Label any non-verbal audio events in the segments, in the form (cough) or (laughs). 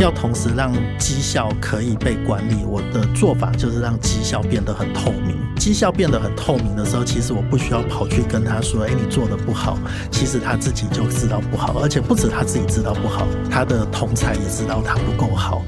要同时让绩效可以被管理，我的做法就是让绩效变得很透明。绩效变得很透明的时候，其实我不需要跑去跟他说：“哎，你做的不好。”其实他自己就知道不好，而且不止他自己知道不好，他的同才也知道他不够好。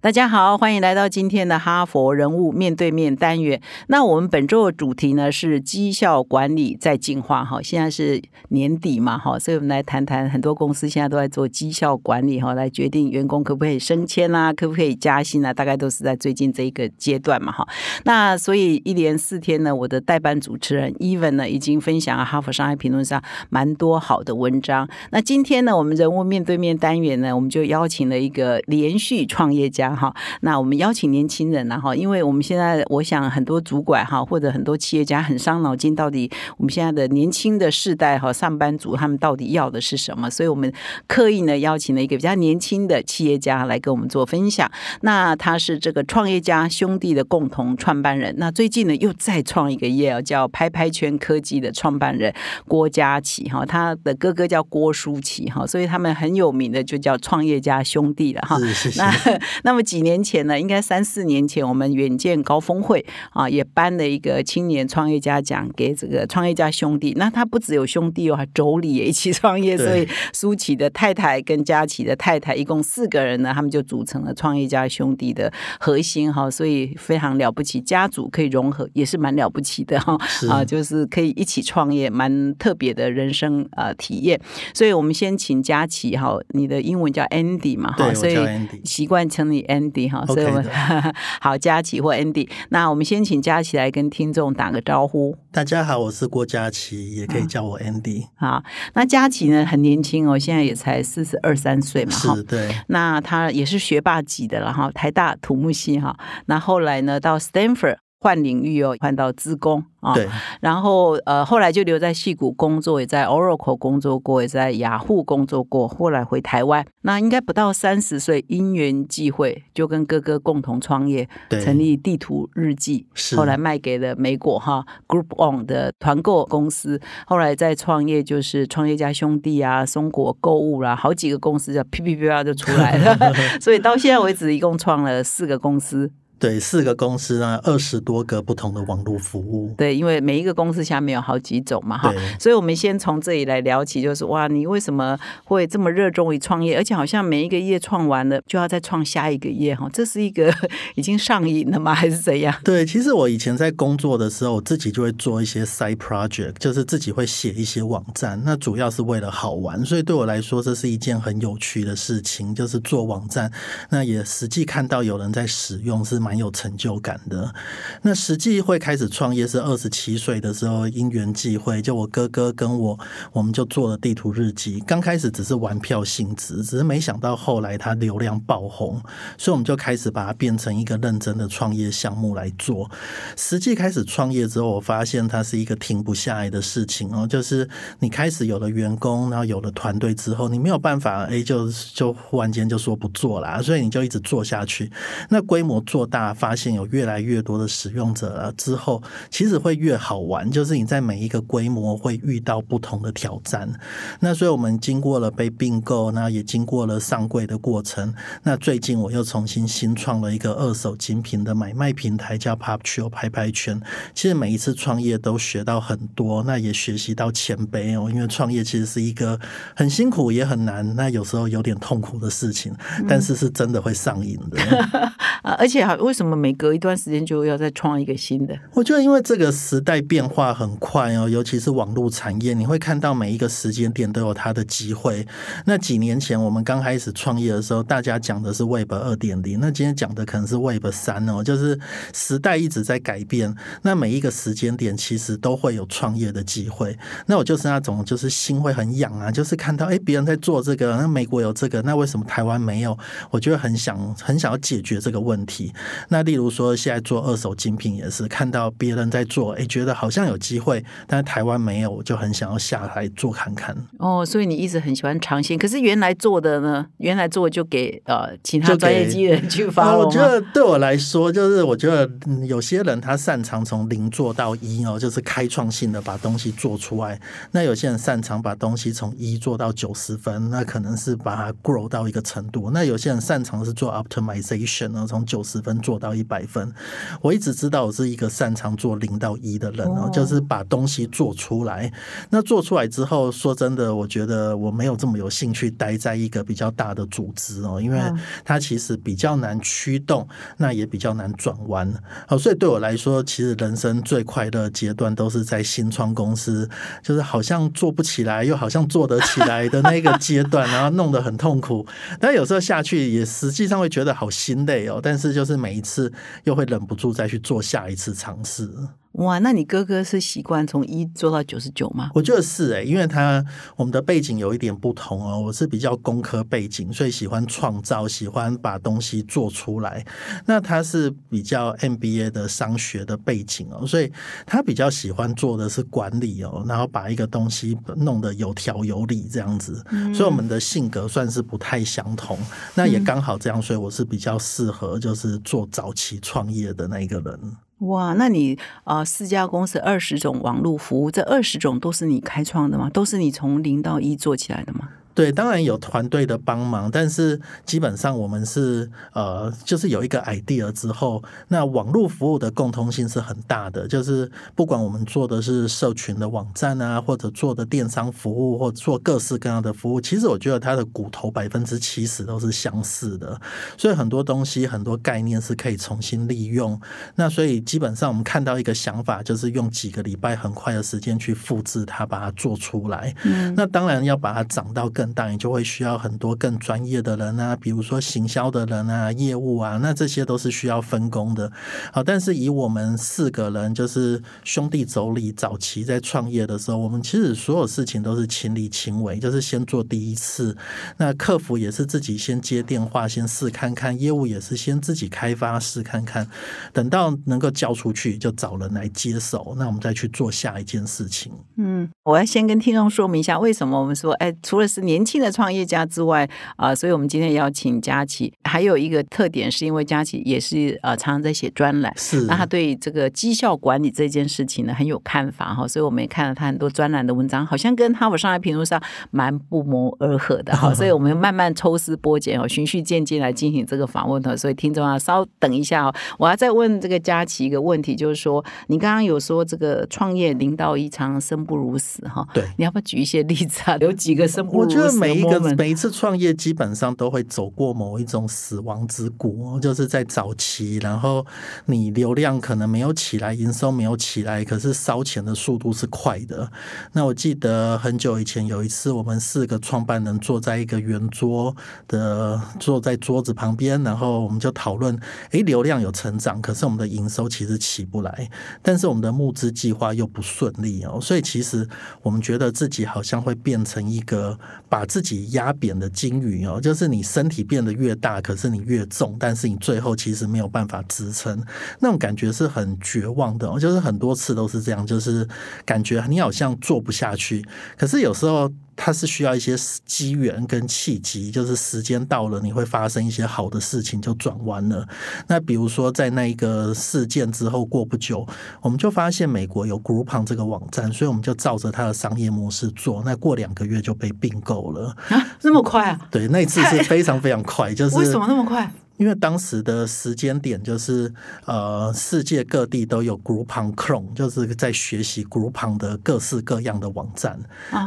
大家好，欢迎来到今天的哈佛人物面对面单元。那我们本周的主题呢是绩效管理在进化。哈，现在是年底嘛，哈，所以我们来谈谈很多公司现在都在做绩效管理，哈，来决定员工可不可以升迁啊，可不可以加薪啊，大概都是在最近这一个阶段嘛，哈。那所以一连四天呢，我的代班主持人 Even 呢已经分享了哈佛商业评论上蛮多好的文章。那今天呢，我们人物面对面单元呢，我们就邀请了一个连续创业家。哈，那我们邀请年轻人呢？哈，因为我们现在我想很多主管哈，或者很多企业家很伤脑筋，到底我们现在的年轻的世代哈，上班族他们到底要的是什么？所以我们刻意呢邀请了一个比较年轻的企业家来跟我们做分享。那他是这个创业家兄弟的共同创办人。那最近呢又再创一个业，叫拍拍圈科技的创办人郭佳琪哈，他的哥哥叫郭书琪哈，所以他们很有名的就叫创业家兄弟了哈。那 (laughs) 那么。几年前呢，应该三四年前，我们远见高峰会啊，也颁了一个青年创业家奖给这个创业家兄弟。那他不只有兄弟哦，还妯娌也一起创业，所以舒淇的太太跟佳琪的太太一共四个人呢，他们就组成了创业家兄弟的核心哈，所以非常了不起，家族可以融合也是蛮了不起的哈啊，就是可以一起创业，蛮特别的人生呃体验。所以我们先请佳琪哈，你的英文叫 Andy 嘛哈，所以习惯称你。Andy 哈，所以我们 (laughs) 好佳琪或 Andy，那我们先请佳琪来跟听众打个招呼。大家好，我是郭佳琪，也可以叫我 Andy。好，那佳琪呢很年轻哦，现在也才四十二三岁嘛，是，对。那他也是学霸级的了哈，台大土木系哈，那后来呢到 Stanford。换领域哦，换到资工啊，对，然后呃，后来就留在戏谷工作，也在 Oracle 工作过，也在雅虎工作过，后来回台湾，那应该不到三十岁，因缘际会就跟哥哥共同创业，成立地图日记，后来卖给了美国哈 Group On 的团购公司，后来再创业就是创业家兄弟啊，松果购物啦，好几个公司叫噼噼啪啪就出来了，(laughs) 所以到现在为止一共创了四个公司。对，四个公司呢，二十多个不同的网络服务。对，因为每一个公司下面有好几种嘛，哈。所以，我们先从这里来聊起，就是哇，你为什么会这么热衷于创业？而且，好像每一个业创完了，就要再创下一个业，哈，这是一个 (laughs) 已经上瘾了吗？还是怎样？对，其实我以前在工作的时候，我自己就会做一些 side project，就是自己会写一些网站，那主要是为了好玩。所以，对我来说，这是一件很有趣的事情，就是做网站。那也实际看到有人在使用是。蛮有成就感的。那实际会开始创业是二十七岁的时候，因缘际会，就我哥哥跟我，我们就做了地图日记。刚开始只是玩票性质，只是没想到后来它流量爆红，所以我们就开始把它变成一个认真的创业项目来做。实际开始创业之后，我发现它是一个停不下来的事情哦。就是你开始有了员工，然后有了团队之后，你没有办法哎，就就忽然间就说不做了，所以你就一直做下去。那规模做大。发现有越来越多的使用者了之后，其实会越好玩。就是你在每一个规模会遇到不同的挑战。那所以我们经过了被并购，那也经过了上柜的过程。那最近我又重新新创了一个二手精品的买卖平台，叫 p o p c h o 拍拍圈。其实每一次创业都学到很多，那也学习到前辈哦。因为创业其实是一个很辛苦也很难，那有时候有点痛苦的事情，但是是真的会上瘾的。(laughs) 而且还。为什么每隔一段时间就要再创一个新的？我觉得，因为这个时代变化很快哦，尤其是网络产业，你会看到每一个时间点都有它的机会。那几年前我们刚开始创业的时候，大家讲的是 Web 二点零，那今天讲的可能是 Web 三哦，就是时代一直在改变。那每一个时间点其实都会有创业的机会。那我就是那种就是心会很痒啊，就是看到哎别人在做这个，那美国有这个，那为什么台湾没有？我觉得很想很想要解决这个问题。那例如说，现在做二手精品也是看到别人在做，哎，觉得好像有机会，但台湾没有，我就很想要下来做看看。哦，所以你一直很喜欢尝鲜，可是原来做的呢？原来做就给呃其他专业机人去发我觉得对我来说，就是我觉得有些人他擅长从零做到一哦，就是开创性的把东西做出来。那有些人擅长把东西从一做到九十分，那可能是把它 grow 到一个程度。那有些人擅长是做 optimization 呢，从九十分做到一百分。我一直知道我是一个擅长做零到一的人哦，就是把东西做出来。那做出来之后，说真的，我觉得我没有这么有兴趣待在一个比较大的组织哦，因为它其实比较难驱动，那也比较难转弯。哦，所以对我来说，其实人生最快乐阶段都是在新创公司，就是好像做不起来，又好像做得起来的那个阶段，然后弄得很痛苦。但有时候下去也实际上会觉得好心累哦，但是就是每一次又会忍不住再去做下一次尝试。哇，那你哥哥是习惯从一做到九十九吗？我觉得是哎，因为他我们的背景有一点不同哦，我是比较工科背景，所以喜欢创造，喜欢把东西做出来。那他是比较 MBA 的商学的背景哦，所以他比较喜欢做的是管理哦，然后把一个东西弄得有条有理这样子。所以我们的性格算是不太相同。那也刚好这样，所以我是比较适合就是做早期创业的那一个人。哇，那你啊，四家公司二十种网络服务，这二十种都是你开创的吗？都是你从零到一做起来的吗？对，当然有团队的帮忙，但是基本上我们是呃，就是有一个 idea 之后，那网络服务的共通性是很大的。就是不管我们做的是社群的网站啊，或者做的电商服务，或做各式各样的服务，其实我觉得它的骨头百分之七十都是相似的。所以很多东西、很多概念是可以重新利用。那所以基本上我们看到一个想法，就是用几个礼拜很快的时间去复制它，把它做出来。嗯，那当然要把它长到更。当然就会需要很多更专业的人啊，比如说行销的人啊、业务啊，那这些都是需要分工的。好，但是以我们四个人就是兄弟妯娌，早期在创业的时候，我们其实所有事情都是亲力亲为，就是先做第一次。那客服也是自己先接电话，先试看看；业务也是先自己开发试看看。等到能够交出去，就找人来接手，那我们再去做下一件事情。嗯，我要先跟听众说明一下，为什么我们说，哎，除了是年。年轻的创业家之外啊，所以我们今天邀请佳琪，还有一个特点是因为佳琪也是呃常常在写专栏，是那他对这个绩效管理这件事情呢很有看法哈，所以我们也看了他很多专栏的文章，好像跟哈佛商业评论上蛮不谋而合的哈，(laughs) 所以我们慢慢抽丝剥茧哦，循序渐进来进行这个访问的，所以听众啊稍等一下哦，我要再问这个佳琪一个问题，就是说你刚刚有说这个创业零到一常生不如死哈，对，你要不要举一些例子啊？有几个生不如死？每一个每一次创业基本上都会走过某一种死亡之谷，就是在早期，然后你流量可能没有起来，营收没有起来，可是烧钱的速度是快的。那我记得很久以前有一次，我们四个创办人坐在一个圆桌的，坐在桌子旁边，然后我们就讨论：诶，流量有成长，可是我们的营收其实起不来，但是我们的募资计划又不顺利哦，所以其实我们觉得自己好像会变成一个把自己。压扁的鲸鱼哦，就是你身体变得越大，可是你越重，但是你最后其实没有办法支撑，那种感觉是很绝望的。就是很多次都是这样，就是感觉你好像做不下去，可是有时候。它是需要一些机缘跟契机，就是时间到了，你会发生一些好的事情就转弯了。那比如说在那一个事件之后过不久，我们就发现美国有 Groupon 这个网站，所以我们就照着它的商业模式做。那过两个月就被并购了啊，那么快啊？对，那次是非常非常快，就是为什么那么快？因为当时的时间点就是，呃，世界各地都有 Groupon Clone，就是在学习 Groupon 的各式各样的网站。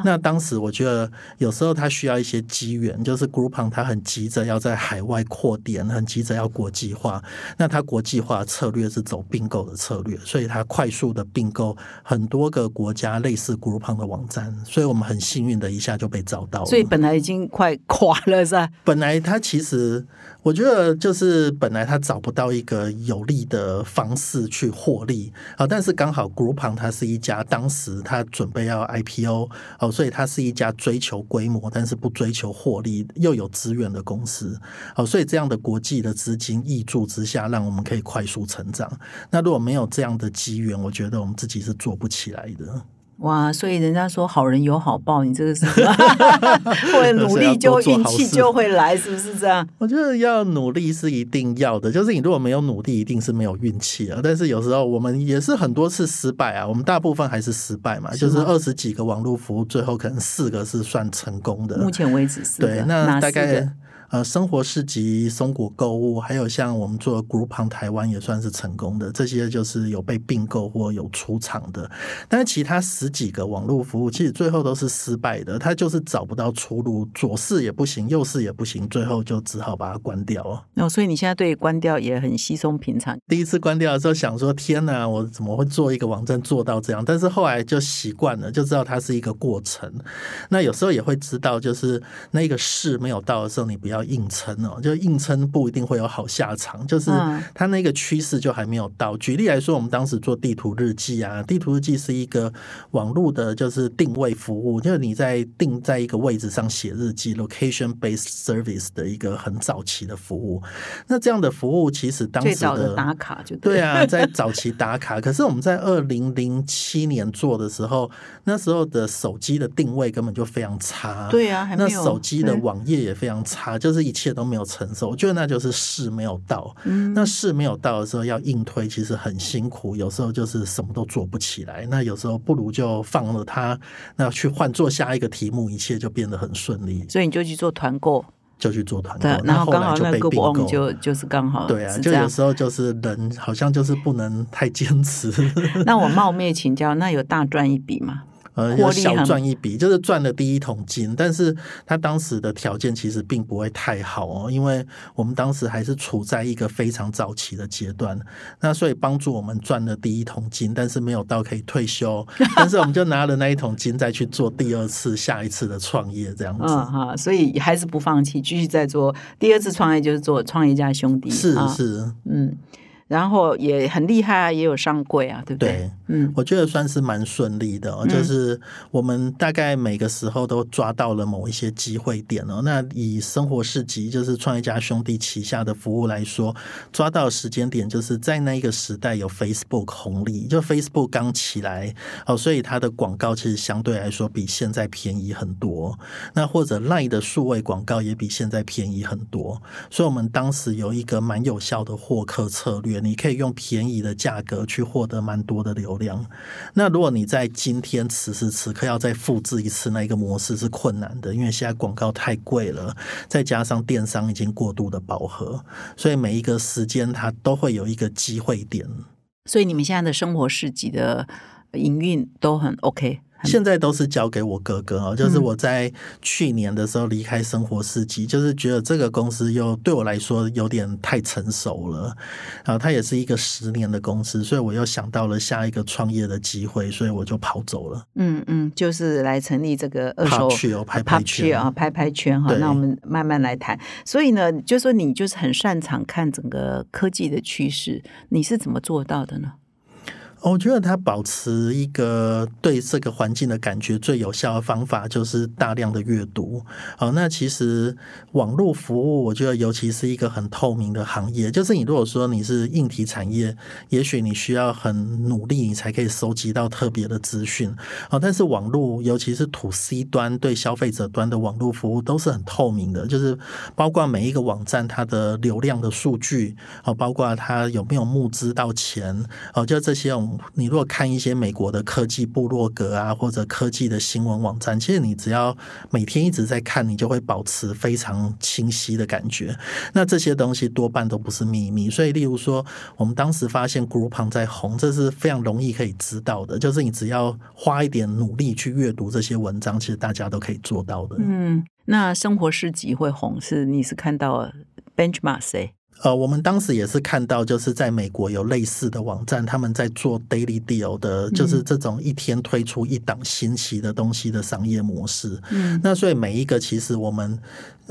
那当时我觉得有时候它需要一些机缘，就是 Groupon 它很急着要在海外扩点，很急着要国际化。那它国际化策略是走并购的策略，所以它快速的并购很多个国家类似 Groupon 的网站。所以我们很幸运的一下就被找到了。所以本来已经快垮了，是吧？本来它其实我觉得。就是本来他找不到一个有利的方式去获利啊，但是刚好 Groupon 它是一家当时他准备要 IPO 哦，所以它是一家追求规模但是不追求获利又有资源的公司哦，所以这样的国际的资金挹注之下，让我们可以快速成长。那如果没有这样的机缘，我觉得我们自己是做不起来的。哇，所以人家说好人有好报，你这个是或者 (laughs) 努力就运气就会来，是不是这样？我觉得要努力是一定要的，就是你如果没有努力，一定是没有运气啊。但是有时候我们也是很多次失败啊，我们大部分还是失败嘛，就是二十几个网络服务，最后可能四个是算成功的。目前为止是对，那大概。呃，生活市集、松果购物，还有像我们做 Groupon 台湾也算是成功的，这些就是有被并购或有出厂的。但是其他十几个网络服务，其实最后都是失败的，它就是找不到出路，左试也不行，右试也不行，最后就只好把它关掉了。哦，所以你现在对关掉也很稀松平常。第一次关掉的时候，想说天哪，我怎么会做一个网站做到这样？但是后来就习惯了，就知道它是一个过程。那有时候也会知道，就是那个试没有到的时候，你不要。硬撑哦，就硬撑不一定会有好下场，就是它那个趋势就还没有到。举例来说，我们当时做地图日记啊，地图日记是一个网络的，就是定位服务，就是你在定在一个位置上写日记，location based service 的一个很早期的服务。那这样的服务其实当时的打卡就对啊，在早期打卡。可是我们在二零零七年做的时候，那时候的手机的定位根本就非常差，对啊，那手机的网页也非常差，就是。一切都没有成熟，我觉得那就是事没有到。嗯那事没有到的时候，要硬推其实很辛苦，有时候就是什么都做不起来。那有时候不如就放了它，那去换做下一个题目，一切就变得很顺利。所以你就去做团购，就去做团购，然后刚好那个就就是刚好对啊，就有时候就是人好像就是不能太坚持。(laughs) 那我冒昧请教，那有大赚一笔吗？呃，小赚一笔，就是赚了第一桶金，但是他当时的条件其实并不会太好哦，因为我们当时还是处在一个非常早期的阶段，那所以帮助我们赚了第一桶金，但是没有到可以退休，(laughs) 但是我们就拿了那一桶金再去做第二次、下一次的创业，这样子。嗯哈，所以还是不放弃，继续在做第二次创业，就是做创业家兄弟。是是，嗯。然后也很厉害啊，也有上柜啊，对不对？对，嗯，我觉得算是蛮顺利的。就是我们大概每个时候都抓到了某一些机会点哦。那以生活市集就是创业家兄弟旗下的服务来说，抓到时间点就是在那一个时代有 Facebook 红利，就 Facebook 刚起来哦，所以它的广告其实相对来说比现在便宜很多。那或者 Line 的数位广告也比现在便宜很多，所以我们当时有一个蛮有效的获客策略。你可以用便宜的价格去获得蛮多的流量。那如果你在今天此时此刻要再复制一次那一个模式是困难的，因为现在广告太贵了，再加上电商已经过度的饱和，所以每一个时间它都会有一个机会点。所以你们现在的生活市集的营运都很 OK。现在都是交给我哥哥哦，就是我在去年的时候离开生活世纪，就是觉得这个公司又对我来说有点太成熟了，然后它也是一个十年的公司，所以我又想到了下一个创业的机会，所以我就跑走了。嗯嗯，就是来成立这个二手拍拍圈啊，拍拍圈哈。那我们慢慢来谈。所以呢，就说你就是很擅长看整个科技的趋势，你是怎么做到的呢？我觉得他保持一个对这个环境的感觉最有效的方法就是大量的阅读。好，那其实网络服务，我觉得尤其是一个很透明的行业。就是你如果说你是硬体产业，也许你需要很努力，你才可以收集到特别的资讯。好，但是网络，尤其是土 C 端对消费者端的网络服务，都是很透明的。就是包括每一个网站它的流量的数据，好，包括它有没有募资到钱，哦，就这些。你如果看一些美国的科技部落格啊，或者科技的新闻网站，其实你只要每天一直在看，你就会保持非常清晰的感觉。那这些东西多半都不是秘密，所以例如说，我们当时发现 Groupon 在红，这是非常容易可以知道的，就是你只要花一点努力去阅读这些文章，其实大家都可以做到的。嗯，那生活市集会红，是你是看到 Benchmark 谁？呃，我们当时也是看到，就是在美国有类似的网站，他们在做 daily deal 的，就是这种一天推出一档新奇的东西的商业模式。嗯，那所以每一个其实我们。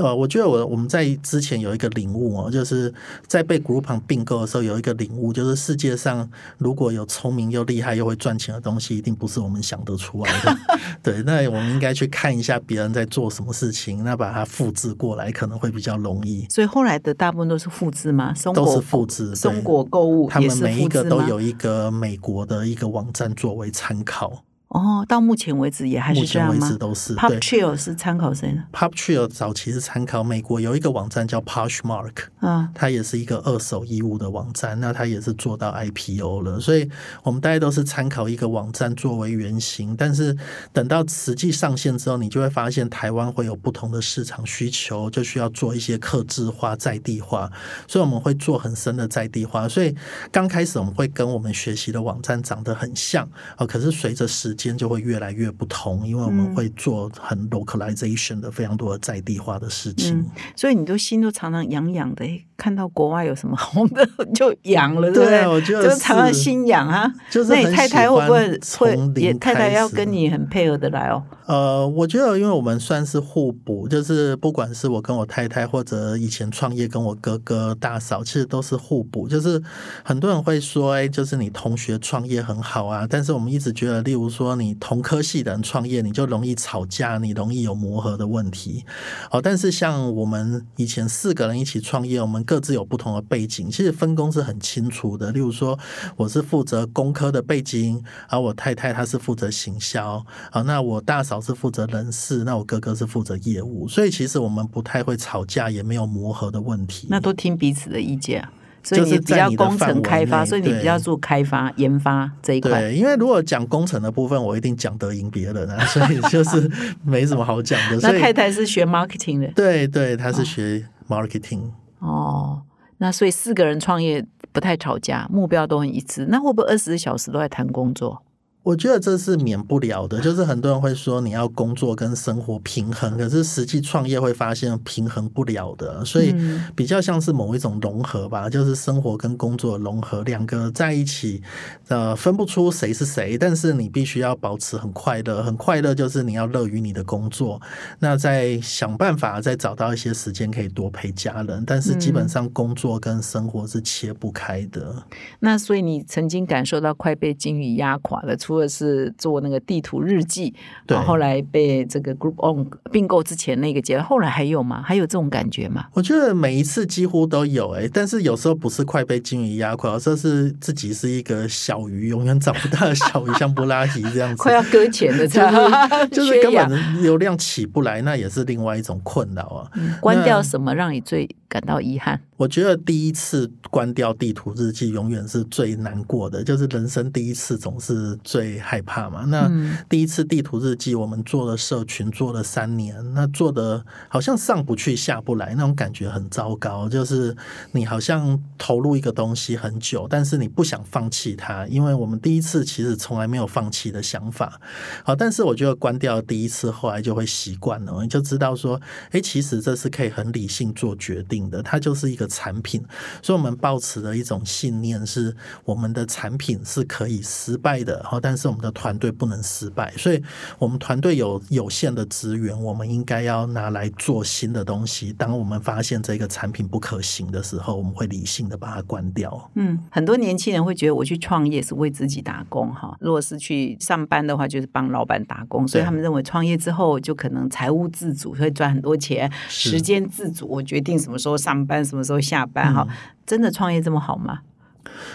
呃，我觉得我我们在之前有一个领悟哦，就是在被 Groupon 并购的时候有一个领悟，就是世界上如果有聪明又厉害又会赚钱的东西，一定不是我们想得出来的。(laughs) 对，那我们应该去看一下别人在做什么事情，那把它复制过来可能会比较容易。所以后来的大部分都是复制吗？都是复制。松果购物，他们每一个都有一个美国的一个网站作为参考。哦，到目前为止也还是这样吗？都是。Pop Trail 是参考谁呢？Pop Trail 早期是参考美国有一个网站叫 Poshmark，啊，它也是一个二手衣物的网站，那它也是做到 IPO 了。所以我们大家都是参考一个网站作为原型，但是等到实际上线之后，你就会发现台湾会有不同的市场需求，就需要做一些克制化、在地化，所以我们会做很深的在地化。所以刚开始我们会跟我们学习的网站长得很像啊，可是随着时间就会越来越不同，因为我们会做很 localization 的非常多的在地化的事情，所以你都心都常常痒痒的。看到国外有什么红的 (laughs) 就痒了，对不对？我就常常心痒啊。就是那你太太会不会会也太太要跟你很配合的来哦？呃，我觉得因为我们算是互补，就是不管是我跟我太太，或者以前创业跟我哥哥大嫂，其实都是互补。就是很多人会说，哎，就是你同学创业很好啊，但是我们一直觉得，例如说你同科系的人创业，你就容易吵架，你容易有磨合的问题。哦，但是像我们以前四个人一起创业，我们各自有不同的背景，其实分工是很清楚的。例如说，我是负责工科的背景，而我太太她是负责行销，啊，那我大嫂是负责人事，那我哥哥是负责业务，所以其实我们不太会吵架，也没有磨合的问题。那都听彼此的意见，所以你比较工程开发，所以你比较做开发研发这一块。对，因为如果讲工程的部分，我一定讲得赢别人啊，所以就是没什么好讲的。(laughs) 那太太是学 marketing 的，对对，她是学 marketing。哦，那所以四个人创业不太吵架，目标都很一致。那会不会二十四小时都在谈工作？我觉得这是免不了的，就是很多人会说你要工作跟生活平衡，可是实际创业会发现平衡不了的，所以比较像是某一种融合吧，就是生活跟工作融合，两个在一起，呃，分不出谁是谁，但是你必须要保持很快乐，很快乐就是你要乐于你的工作，那再想办法再找到一些时间可以多陪家人，但是基本上工作跟生活是切不开的。那所以你曾经感受到快被金鱼压垮了。除了是做那个地图日记，对，后来被这个 Group On 并购之前那个阶段，后来还有吗？还有这种感觉吗？我觉得每一次几乎都有哎，但是有时候不是快被鲸鱼压垮，而是自己是一个小鱼，永远长不大的小鱼，像布拉提这样子，(laughs) 快要搁浅的，(laughs) 就是 (laughs) 就是根本流量起不来，那也是另外一种困扰啊。关掉什么让你最感到遗憾？我觉得第一次关掉地图日记，永远是最难过的，就是人生第一次总是最。害怕嘛？那第一次地图日记，我们做了社群，做了三年，那做的好像上不去下不来，那种感觉很糟糕。就是你好像投入一个东西很久，但是你不想放弃它，因为我们第一次其实从来没有放弃的想法。好，但是我觉得关掉第一次，后来就会习惯了，你就知道说，哎，其实这是可以很理性做决定的。它就是一个产品，所以我们抱持的一种信念是，我们的产品是可以失败的。哈，但但是我们的团队不能失败，所以我们团队有有限的资源，我们应该要拿来做新的东西。当我们发现这个产品不可行的时候，我们会理性的把它关掉。嗯，很多年轻人会觉得我去创业是为自己打工哈，如果是去上班的话，就是帮老板打工，所以他们认为创业之后就可能财务自主，会赚很多钱，时间自主，我决定什么时候上班，什么时候下班哈。真的创业这么好吗？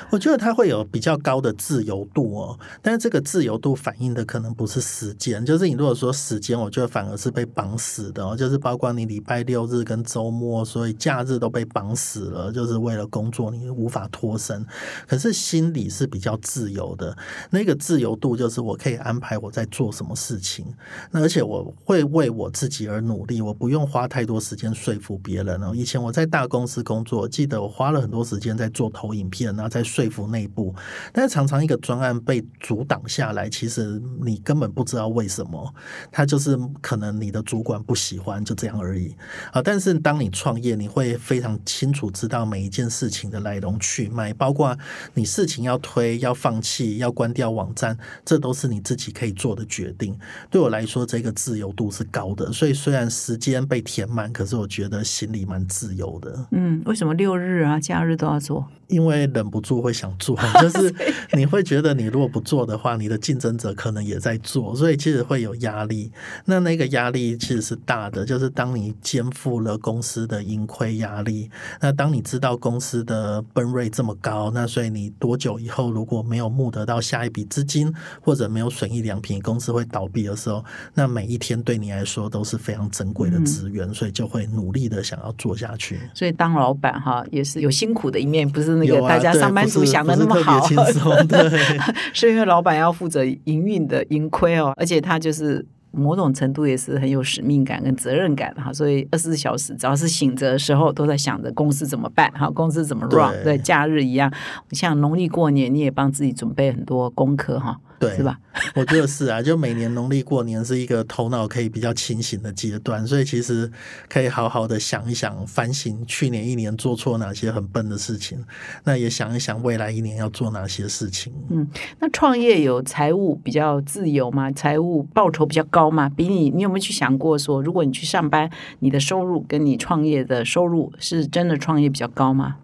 我觉得它会有比较高的自由度哦，但是这个自由度反映的可能不是时间，就是你如果说时间，我觉得反而是被绑死的哦，就是包括你礼拜六日跟周末，所以假日都被绑死了，就是为了工作，你无法脱身。可是心理是比较自由的，那个自由度就是我可以安排我在做什么事情，那而且我会为我自己而努力，我不用花太多时间说服别人哦。以前我在大公司工作，记得我花了很多时间在做投影片啊。在说服内部。但是常常一个专案被阻挡下来，其实你根本不知道为什么，他就是可能你的主管不喜欢，就这样而已啊。但是当你创业，你会非常清楚知道每一件事情的来龙去脉，包括你事情要推、要放弃、要关掉网站，这都是你自己可以做的决定。对我来说，这个自由度是高的。所以虽然时间被填满，可是我觉得心里蛮自由的。嗯，为什么六日啊、假日都要做？因为忍不住会想做，(laughs) 就是你会觉得你如果不做的话，你的竞争者可能也在做，所以其实会有压力。那那个压力其实是大的，就是当你肩负了公司的盈亏压力，那当你知道公司的奔瑞这么高，那所以你多久以后如果没有募得到下一笔资金，或者没有损益良平，公司会倒闭的时候，那每一天对你来说都是非常珍贵的资源，所以就会努力的想要做下去。所以当老板哈，也是有辛苦的一面，不是那个大家上班族想的那么好。轻松，(laughs) 对，(laughs) 是因为老板要负责营运的盈亏哦，而且他就是某种程度也是很有使命感跟责任感哈，所以二十四小时只要是醒着的时候，都在想着公司怎么办，哈，公司怎么 run，对，假日一样，像农历过年，你也帮自己准备很多功课哈。对，是吧？我觉得是啊，就每年农历过年是一个头脑可以比较清醒的阶段，所以其实可以好好的想一想，反省去年一年做错哪些很笨的事情，那也想一想未来一年要做哪些事情。嗯，那创业有财务比较自由吗？财务报酬比较高吗？比你，你有没有去想过说，如果你去上班，你的收入跟你创业的收入是真的创业比较高吗？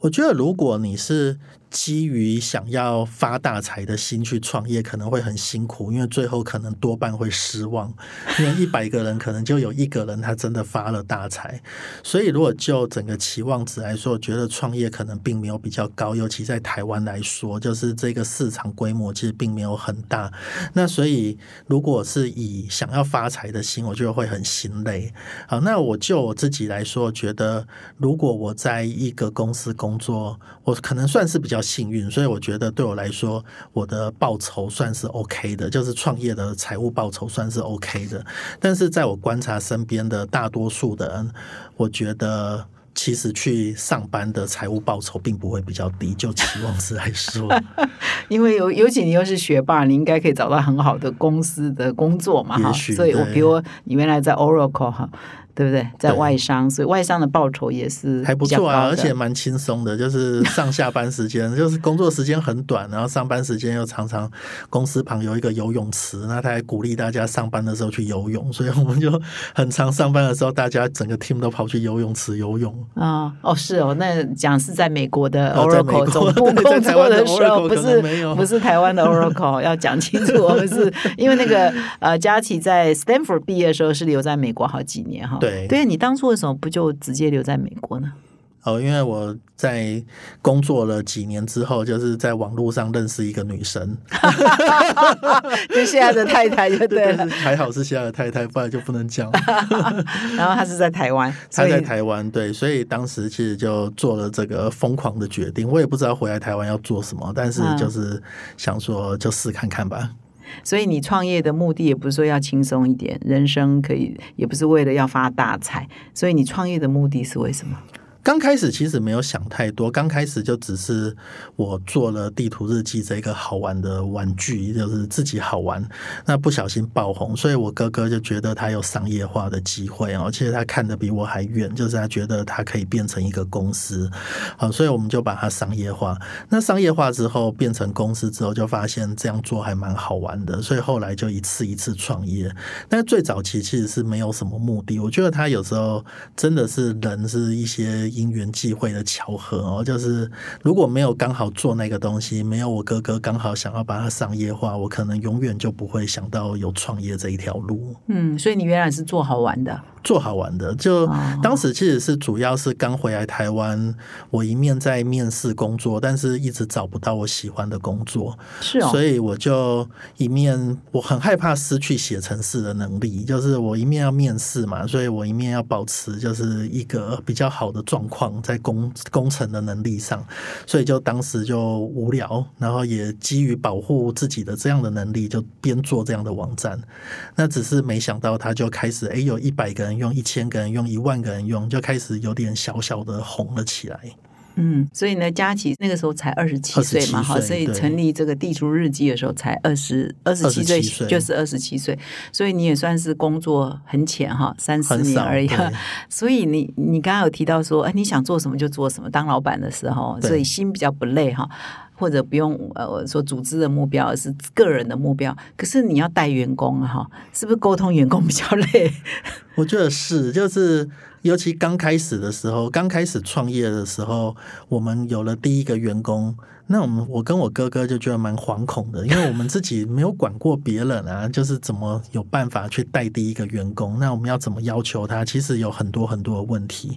我觉得如果你是。基于想要发大财的心去创业，可能会很辛苦，因为最后可能多半会失望。因为一百个人可能就有一个人他真的发了大财，所以如果就整个期望值来说，我觉得创业可能并没有比较高，尤其在台湾来说，就是这个市场规模其实并没有很大。那所以如果是以想要发财的心，我觉得会很心累。好，那我就我自己来说，觉得如果我在一个公司工作，我可能算是比较。幸运，所以我觉得对我来说，我的报酬算是 OK 的，就是创业的财务报酬算是 OK 的。但是在我观察身边的大多数的人，我觉得其实去上班的财务报酬并不会比较低，就期望值来说。(laughs) 因为尤尤其你又是学霸，你应该可以找到很好的公司的工作嘛，哈。所以我比如你原来在 Oracle 哈。对不对？在外商，所以外商的报酬也是还不错啊，而且蛮轻松的，就是上下班时间，(laughs) 就是工作时间很短，然后上班时间又常常公司旁有一个游泳池，那他还鼓励大家上班的时候去游泳，所以我们就很常上班的时候，大家整个 team 都跑去游泳池游泳啊。哦，是哦，那讲是在美国的 Oracle 总部 (laughs) 工作的时候，不是不是台湾的 Oracle，(laughs) 要讲清楚，我们是因为那个呃，佳琪在 Stanford 毕业的时候是留在美国好几年哈。对，对你当初为什么不就直接留在美国呢？哦，因为我在工作了几年之后，就是在网络上认识一个女生 (laughs) (laughs) 就现在的太太，就对了。还好是现在的太太，不然就不能讲。(laughs) 然后她是在台湾，她在台湾，对，所以当时其实就做了这个疯狂的决定。我也不知道回来台湾要做什么，但是就是想说，就试看看吧。所以你创业的目的也不是说要轻松一点，人生可以，也不是为了要发大财。所以你创业的目的是为什么？刚开始其实没有想太多，刚开始就只是我做了地图日记这一个好玩的玩具，就是自己好玩。那不小心爆红，所以我哥哥就觉得他有商业化的机会哦，其实他看的比我还远，就是他觉得他可以变成一个公司，好，所以我们就把它商业化。那商业化之后变成公司之后，就发现这样做还蛮好玩的，所以后来就一次一次创业。但最早期其实是没有什么目的，我觉得他有时候真的是人是一些。因缘际会的巧合哦，就是如果没有刚好做那个东西，没有我哥哥刚好想要把它商业化，我可能永远就不会想到有创业这一条路。嗯，所以你原来是做好玩的。做好玩的，就当时其实是主要是刚回来台湾，我一面在面试工作，但是一直找不到我喜欢的工作，是哦，所以我就一面我很害怕失去写程式的能力，就是我一面要面试嘛，所以我一面要保持就是一个比较好的状况在工工程的能力上，所以就当时就无聊，然后也基于保护自己的这样的能力，就边做这样的网站，那只是没想到他就开始哎有一百个人。用一千个人，用一万个人用，就开始有点小小的红了起来。嗯，所以呢，佳琪那个时候才二十七岁嘛，哈，所以成立这个地主日记的时候才二十二十七岁，27岁就是二十七岁，所以你也算是工作很浅哈，三十年而已。对所以你你刚刚有提到说，哎，你想做什么就做什么，当老板的时候，所以心比较不累哈。或者不用呃说组织的目标，是个人的目标。可是你要带员工，哈，是不是沟通员工比较累？(laughs) 我觉得是，就是尤其刚开始的时候，刚开始创业的时候，我们有了第一个员工，那我们我跟我哥哥就觉得蛮惶恐的，因为我们自己没有管过别人啊，就是怎么有办法去带第一个员工，那我们要怎么要求他？其实有很多很多的问题，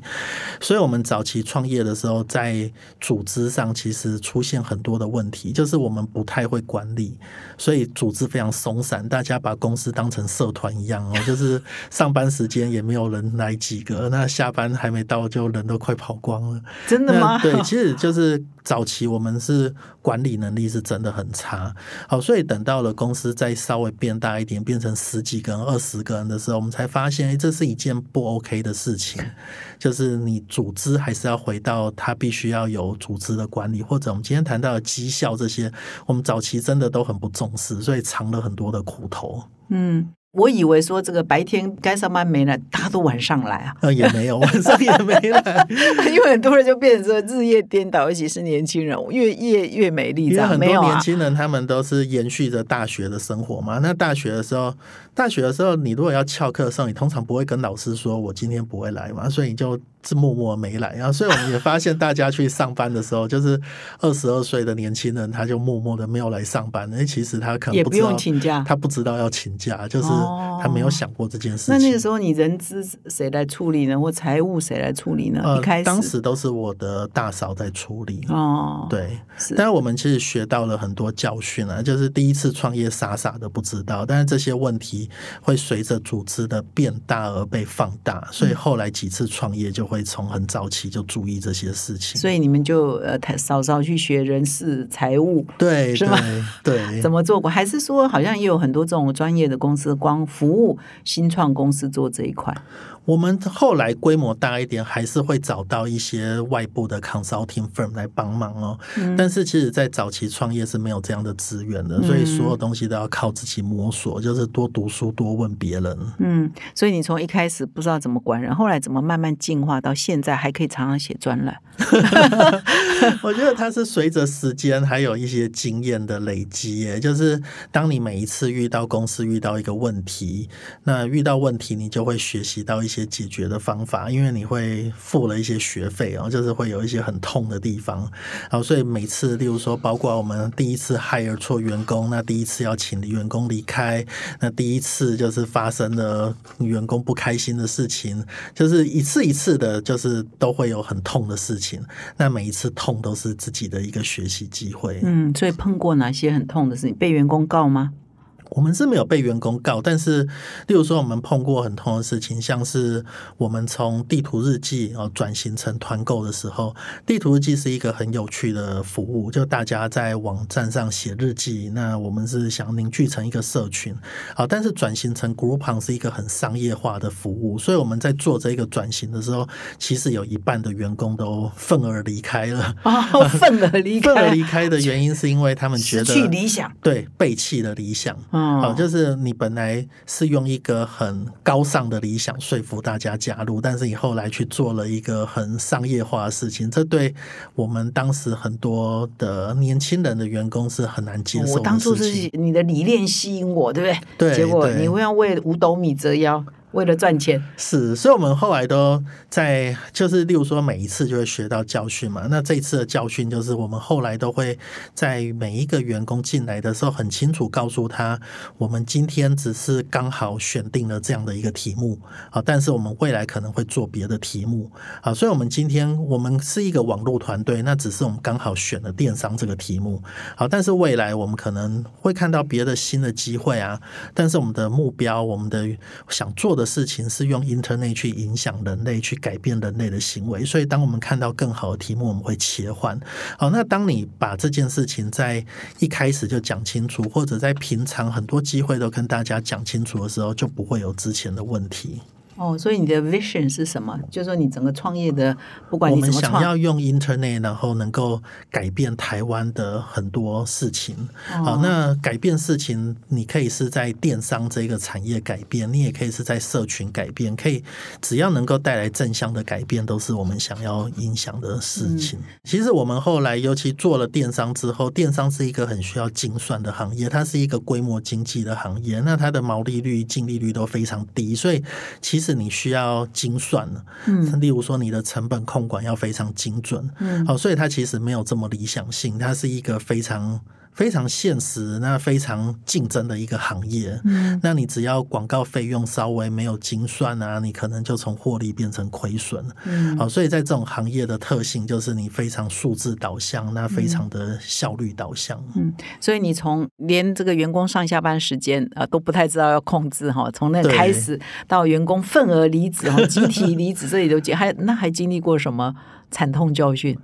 所以我们早期创业的时候，在组织上其实出现很多的问题，就是我们不太会管理，所以组织非常松散，大家把公司当成社团一样哦，就是上班时间也没有人来几个，那下班还没到就人都快跑光了。真的吗？对，其实就是早期我们是管理能力是真的很差，好，所以等到了公司再稍微变大一点，变成十几个人、二十个人的时候，我们才发现，哎，这是一件不 OK 的事情，(laughs) 就是你组织还是要回到它必须要有组织的管理，或者我们今天谈到的绩效这些，我们早期真的都很不重视，所以尝了很多的苦头。嗯，我以为说这个白天该上班没来，大家都晚上来啊，呃，也没有，晚上也没来，(laughs) 因为很多人就变成说日夜颠倒，尤其是年轻人，越夜越美丽，因为很？多年轻人他们都是延续着大学的生活嘛。那大学的时候，大学的时候，你如果要翘课的时候，你通常不会跟老师说我今天不会来嘛，所以你就是默默没来。然后，所以我们也发现，大家去上班的时候，就是二十二岁的年轻人，他就默默的没有来上班。那其实他可能也不不知道用请假。他不知道要请假，就是哦他没有想过这件事情。那那个时候你人资谁来处理呢？或财务谁来处理呢？呃一开，始当时都是我的大嫂在处理。哦，，对，但是我们其实学到了很多教训啊，就是第一次创业傻傻的不知道，但是这些问题会随着组织的变大而被放大，所嗯以后来几次创业就会从很早期就注意这些事情。所以你们就呃少少去学人事、财务对是吗对对 (laughs) 怎，么做过，还是说好像也有很多这种专业的公司光服务新创公司做这一块？我们后来规模大一点，还是会找到一些外部的 consulting firm 来帮忙哦。嗯但是其实，在早期创业是没有这样的资源的，所以所有东西都要靠自己摸索，就是多读书、多问别人。嗯，所以你从一开始不知道怎么管人，后来怎么慢慢进化到现在还可以常常写专栏？(laughs) 我觉得它是随着时间还有一些经验的累积耶，就是当你每一次遇到公司遇到一个问题，那遇到问题你就会学习到一些解决的方法，因为你会付了一些学费哦，就是会有一些很痛的地方，然后所以每次，例如说，包括我们第一次 hire 错员工，那第一次要请员工离开，那第一次就是发生了员工不开心的事情，就是一次一次的，就是都会有很痛的事情。那每一次痛都是自己的一个学习机会。嗯，所以碰过哪些很痛的事情？被员工告吗？我们是没有被员工告，但是例如说我们碰过很痛的事情，像是我们从地图日记哦转型成团购的时候，地图日记是一个很有趣的服务，就大家在网站上写日记，那我们是想凝聚成一个社群，好，但是转型成 Groupon 是一个很商业化的服务，所以我们在做这个转型的时候，其实有一半的员工都愤而离开了。哦，愤而离开 (laughs) 愤而，离开的原因是因为他们觉失得去理想。对背弃了理想。嗯，好，就是你本来是用一个很高尚的理想说服大家加入，但是你后来去做了一个很商业化的事情，这对我们当时很多的年轻人的员工是很难接受我当初是。你的理念吸引我，对不对？对结果你会要为五斗米折腰，为了赚钱。是，所以我们后来都在，就是例如说每一次就会学到教训嘛。那这一次的教训就是，我们后来都会在每一个员工进来的时候，很清楚告诉他，我们今天只是刚好选定了这样的一个题目啊，但是我们未来可能会做别的题目啊。所以，我们今天我们是一个网络团队，那只是我们刚好选了电商这个题目，好，但是未来我们可能会看到别的新的机会啊。但是我们的目标，我们的想做的事情是用 Internet 去影响人类，去改变人类的行为。所以，当我们看到更好的题目，我们会切换。好，那当你把这件事情在一开始就讲清楚，或者在平常很多机会都跟大家讲清楚的时候，就不会有之前的问题。哦，所以你的 vision 是什么？就是说你整个创业的，不管我们你怎么创，想要用 Internet，然后能够改变台湾的很多事情。哦好，那改变事情，你可以是在电商这个产业改变，你也可以是在社群改变，可以只要能够带来正向的改变，都是我们想要影响的事情。其实我们后来尤其做了电商之后，电商是一个很需要精算的行业，它是一个规模经济的行业，那它的毛利率、净利率都非常低，所以其实你需要精算了。嗯例如说你的成本控管要非常精准，嗯好，所以它其实没有这么理想性，它是一个非常非常现实、那非常竞争的一个行业。嗯那你只要广告费用稍微没有精算啊，你可能就从获利变成亏损。嗯好，所以在这种行业的特性就是你非常数字导向，那非常的效率导向。嗯，所以你从连这个员工上下班时间啊、呃都不太知道要控制哈，从那开始到员工份额离职哈，集体离职这里都经还那还经历过什么惨痛教训？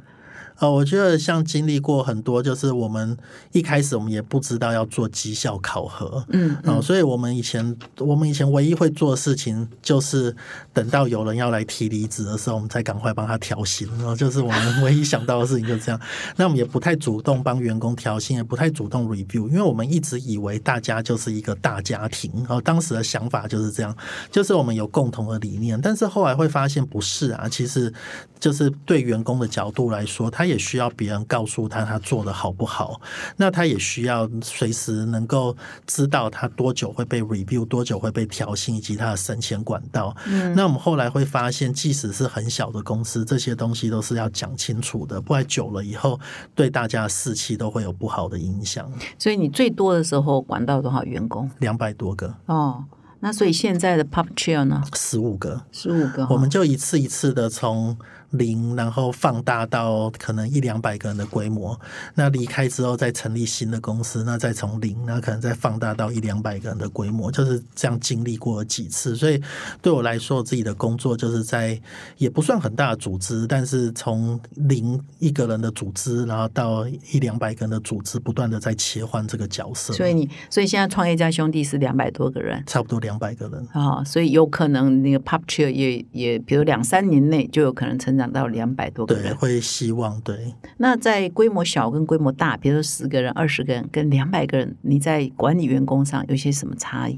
呃，我觉得像经历过很多，就是我们一开始我们也不知道要做绩效考核，嗯哦，所以我们以前我们以前唯一会做的事情，就是等到有人要来提离职的时候，我们再赶快帮他调薪。然后就是我们 (laughs) 唯一想到的事情就这样。那我们也不太主动帮员工调薪，也不太主动 review，因为我们一直以为大家就是一个大家庭。然后当时的想法就是这样，就是我们有共同的理念。但是后来会发现不是啊，其实就是对员工的角度来说，他也需要别人告诉他他做的好不好。那他也需要随时能够知道他多久会被 review，多久会被调薪，以及他的升迁管道。嗯那我们后来会发现，即使是很小的公司，这些东西都是要讲清楚的，不然久了以后对大家的士气都会有不好的影响。所以你最多的时候管到多少员工？两百多个，哦，那所以现在的 Pop Chair 呢？十五个，十五个哈，我们就一次一次的从零，然后放大到可能一两百个人的规模。那离开之后再成立新的公司，那再从零，那可能再放大到一两百个人的规模，就是这样经历过几次。所以对我来说，自己的工作就是在也不算很大的组织，但是从零一个人的组织，然后到一两百个人的组织，不断的在切换这个角色。所以你所以现在创业家兄弟是两百多个人。差不多两百个人。啊、所以有可能那个 Pop Chair 也也，比如两三年内就有可能成长到两百多个对，人。会希望对。那在规模小跟规模大，比如说十个人、二十个人跟两百个人，你在管理员工上有些什么差异？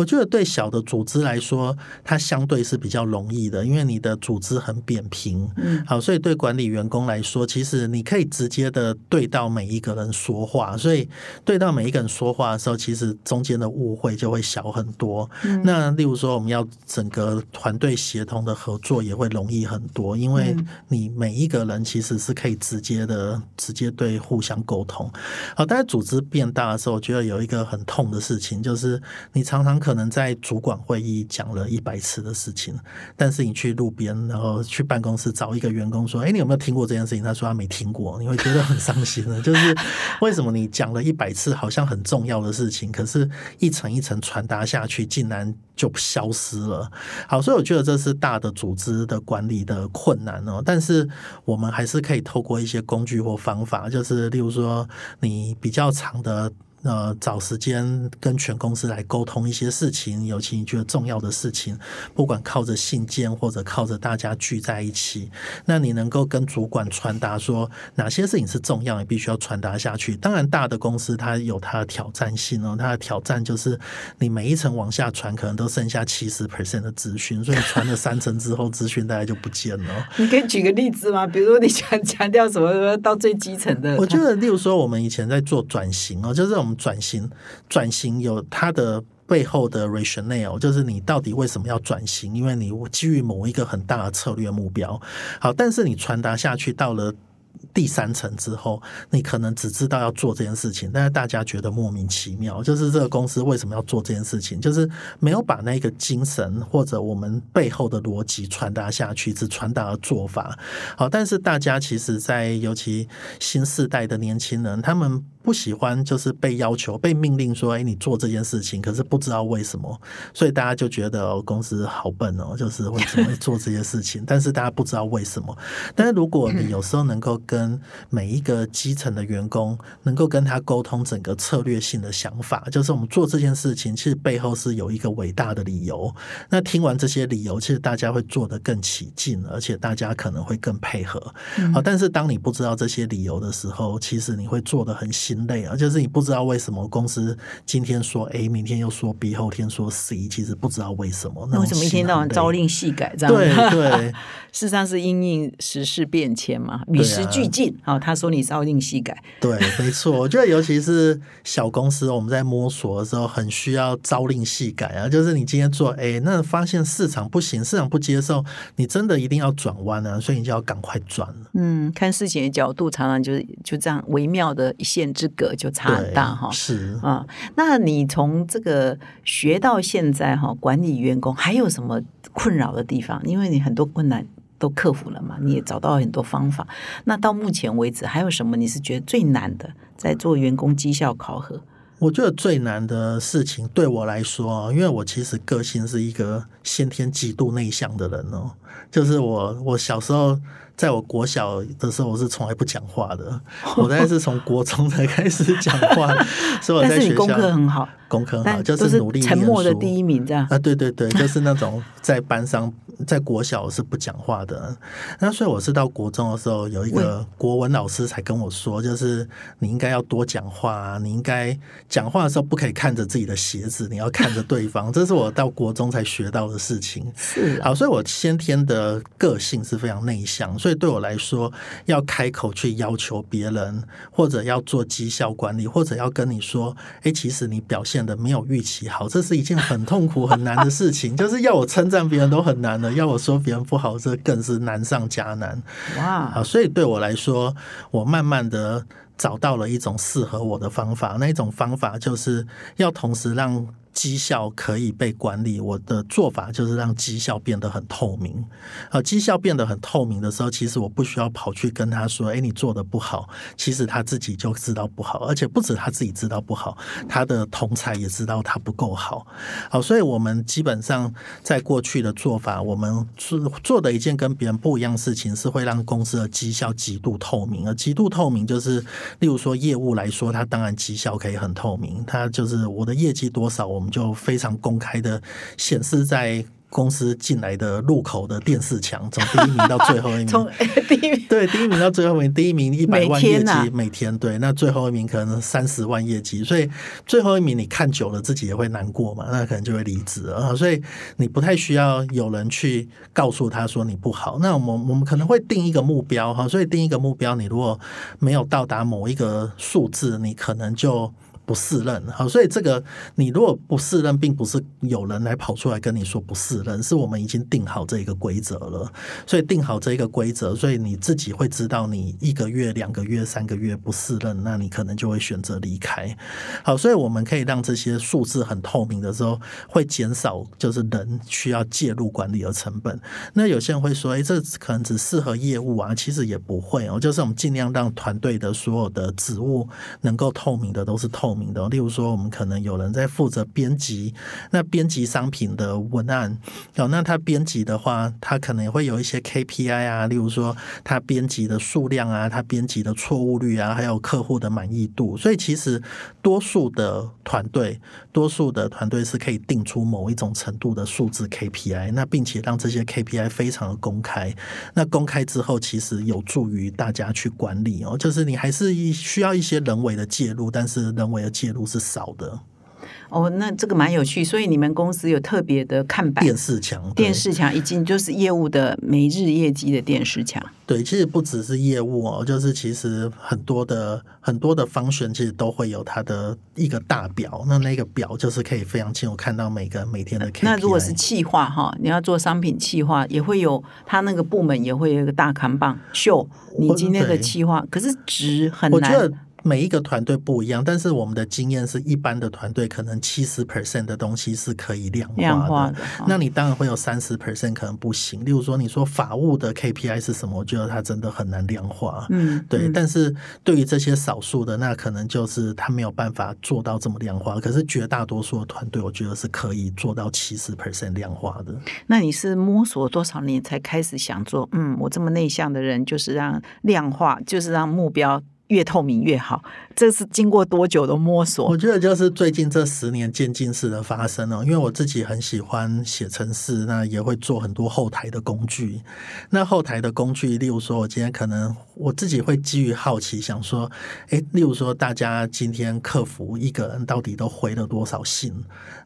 我觉得对小的组织来说，它相对是比较容易的，因为你的组织很扁平。嗯，好，所以对管理员工来说，其实你可以直接的对到每一个人说话，所以对到每一个人说话的时候，其实中间的误会就会小很多。嗯那例如说，我们要整个团队协同的合作也会容易很多，因为嗯你每一个人其实是可以直接的直接对互相沟通。好，但是组织变大的时候，我觉得有一个很痛的事情，就是你常常可可能在主管会议讲了一百次的事情，但是你去路边，然后去办公室找一个员工说：“哎，你有没有听过这件事情？”他说他没听过，你会觉得很伤心的。就是为什么你讲了一百次好像很重要的事情，可是一层一层传达下去，竟然就消失了。好，所以我觉得这是大的组织的管理的困难哦。但是我们还是可以透过一些工具或方法，就是例如说你比较长的。呃，找时间跟全公司来沟通一些事情，尤其你觉得重要的事情，不管靠着信件或者靠着大家聚在一起，那你能够跟主管传达说哪些事情是重要，你必须要传达下去。当然，大的公司它有它的挑战性哦，它的挑战就是你每一层往下传，可能都剩下七十 percent 的资讯，所以传了三层之后，资讯大概就不见了哦。(laughs) 你可以举个例子吗？比如说你想强调什么什么到最基层的，我觉得，例如说，我们以前在做转型哦，就是我们转型，转型有它的背后的 rationale，就是你到底为什么要转型？因为你基于某一个很大的策略目标。好，但是你传达下去到了。第三层之后，你可能只知道要做这件事情，但是大家觉得莫名其妙，就是这个公司为什么要做这件事情，就是没有把那个精神或者我们背后的逻辑传达下去，只传达了做法。好，但是大家其实，在尤其新时代的年轻人，他们不喜欢就是被要求、被命令说，哎，你做这件事情，可是不知道为什么，所以大家就觉得哦，公司好笨哦，就是为什么会做这些事情？(laughs) 但是大家不知道为什么。但是如果你有时候能够跟每一个基层的员工，能够跟他沟通整个策略性的想法，就是我们做这件事情，其实背后是有一个伟大的理由。那听完这些理由，其实大家会做得更起劲，而且大家可能会更配合。好，但是当你不知道这些理由的时候，其实你会做得很心累啊，就是你不知道为什么公司今天说 A，明天又说 B，后天说 C，其实不知道为什么。那为什么一天到晚朝令夕改这样？对对，(laughs) 事实上是因应时事变迁嘛，与时俱进。好，他说你朝令夕改，对，没错。我觉得尤其是小公司，我们在摸索的时候，很需要朝令夕改啊。就是你今天做 A，那发现市场不行，市场不接受，你真的一定要转弯啊，所以你就要赶快转了。嗯，看事情的角度常常就是就这样微妙的一线之隔就差很大哈。是啊，那你从这个学到现在哈，管理员工还有什么困扰的地方？因为你很多困难都克服了嘛，你也找到很多方法。那到目前为止，还有什么你是觉得最难的？在做员工绩效考核，我觉得最难的事情对我来说，因为我其实个性是一个先天极度内向的人哦，就是我我小时候。在我国小的时候，我是从来不讲话的。我大概是从国中才开始讲话，(laughs) 所以我在学校功课很好，功课好就是努力沉默的第一名这样啊，对对对，(laughs) 就是那种在班上在国小是不讲话的。那所以我是到国中的时候，有一个国文老师才跟我说，就是你应该要多讲话啊，你应该讲话的时候不可以看着自己的鞋子，你要看着对方。(laughs) 这是我到国中才学到的事情。是好，所以我先天的个性是非常内向，所以。对我来说，要开口去要求别人，或者要做绩效管理，或者要跟你说，哎，其实你表现的没有预期好，这是一件很痛苦、很难的事情。就是要我称赞别人都很难的，要我说别人不好，这更是难上加难。哇！啊，所以对我来说，我慢慢的找到了一种适合我的方法。那一种方法就是要同时让。绩效可以被管理，我的做法就是让绩效变得很透明。呃，绩效变得很透明的时候，其实我不需要跑去跟他说：“哎，你做的不好。”其实他自己就知道不好，而且不止他自己知道不好，他的同才也知道他不够好。好，所以我们基本上在过去的做法，我们做做的一件跟别人不一样的事情，是会让公司的绩效极度透明。而极度透明，就是例如说业务来说，他当然绩效可以很透明，他就是我的业绩多少，我们就非常公开的显示在。公司进来的入口的电视墙，从第一名到最后一名，(laughs) 从 (laughs) 第一名对第一名到最后一名，第一名一百万业绩每天对，那最后一名可能三十万业绩，所以最后一名你看久了自己也会难过嘛，那可能就会离职啊，所以你不太需要有人去告诉他说你不好。那我们我们可能会定一个目标哈，所以定一个目标，你如果没有到达某一个数字，你可能就。不适任，好，所以这个你如果不适任，并不是有人来跑出来跟你说不适任，是我们已经定好这一个规则了。所以定好这一个规则，所以你自己会知道，你一个月、两个月、三个月不适任，那你可能就会选择离开。好，所以我们可以让这些数字很透明的时候，会减少就是人需要介入管理的成本。那有些人会说，哎，这可能只适合业务啊，其实也不会哦，就是我们尽量让团队的所有的职务能够透明的，都是透明。的，例如说，我们可能有人在负责编辑，那编辑商品的文案，哦，那他编辑的话，他可能会有一些 KPI 啊，例如说他编辑的数量啊，他编辑的错误率啊，还有客户的满意度。所以其实多数的团队，多数的团队是可以定出某一种程度的数字 KPI，那并且让这些 KPI 非常的公开。那公开之后，其实有助于大家去管理哦，就是你还是需要一些人为的介入，但是人为。介入是少的哦，那这个蛮有趣，所以你们公司有特别的看板、电视墙、电视墙，已经就是业务的每日业绩的电视墙。对，其实不只是业务哦，就是其实很多的很多的方选，其实都会有它的一个大表。那那个表就是可以非常清楚看到每个每天的。那如果是气化哈，你要做商品气化，也会有它那个部门也会有一个大扛棒秀你今天的气化，可是值很难。每一个团队不一样，但是我们的经验是一般的团队可能七十 percent 的东西是可以量化的。量化的那你当然会有三十 percent 可能不行。例如说，你说法务的 KPI 是什么？我觉得它真的很难量化。嗯，对，嗯但是对于这些少数的，那可能就是他没有办法做到这么量化。可是绝大多数的团队，我觉得是可以做到七十 percent 量化的。那你是摸索多少年才开始想做？嗯，我这么内向的人，就是让量化，就是让目标越透明越好。这是经过多久的摸索我？觉得就是最近这十年渐进式的发生哦，因为我自己很喜欢写程式，那也会做很多后台的工具。那后台的工具，例如说，我今天可能我自己会基于好奇想说，诶，例如说大家今天客服一个人到底都回了多少信？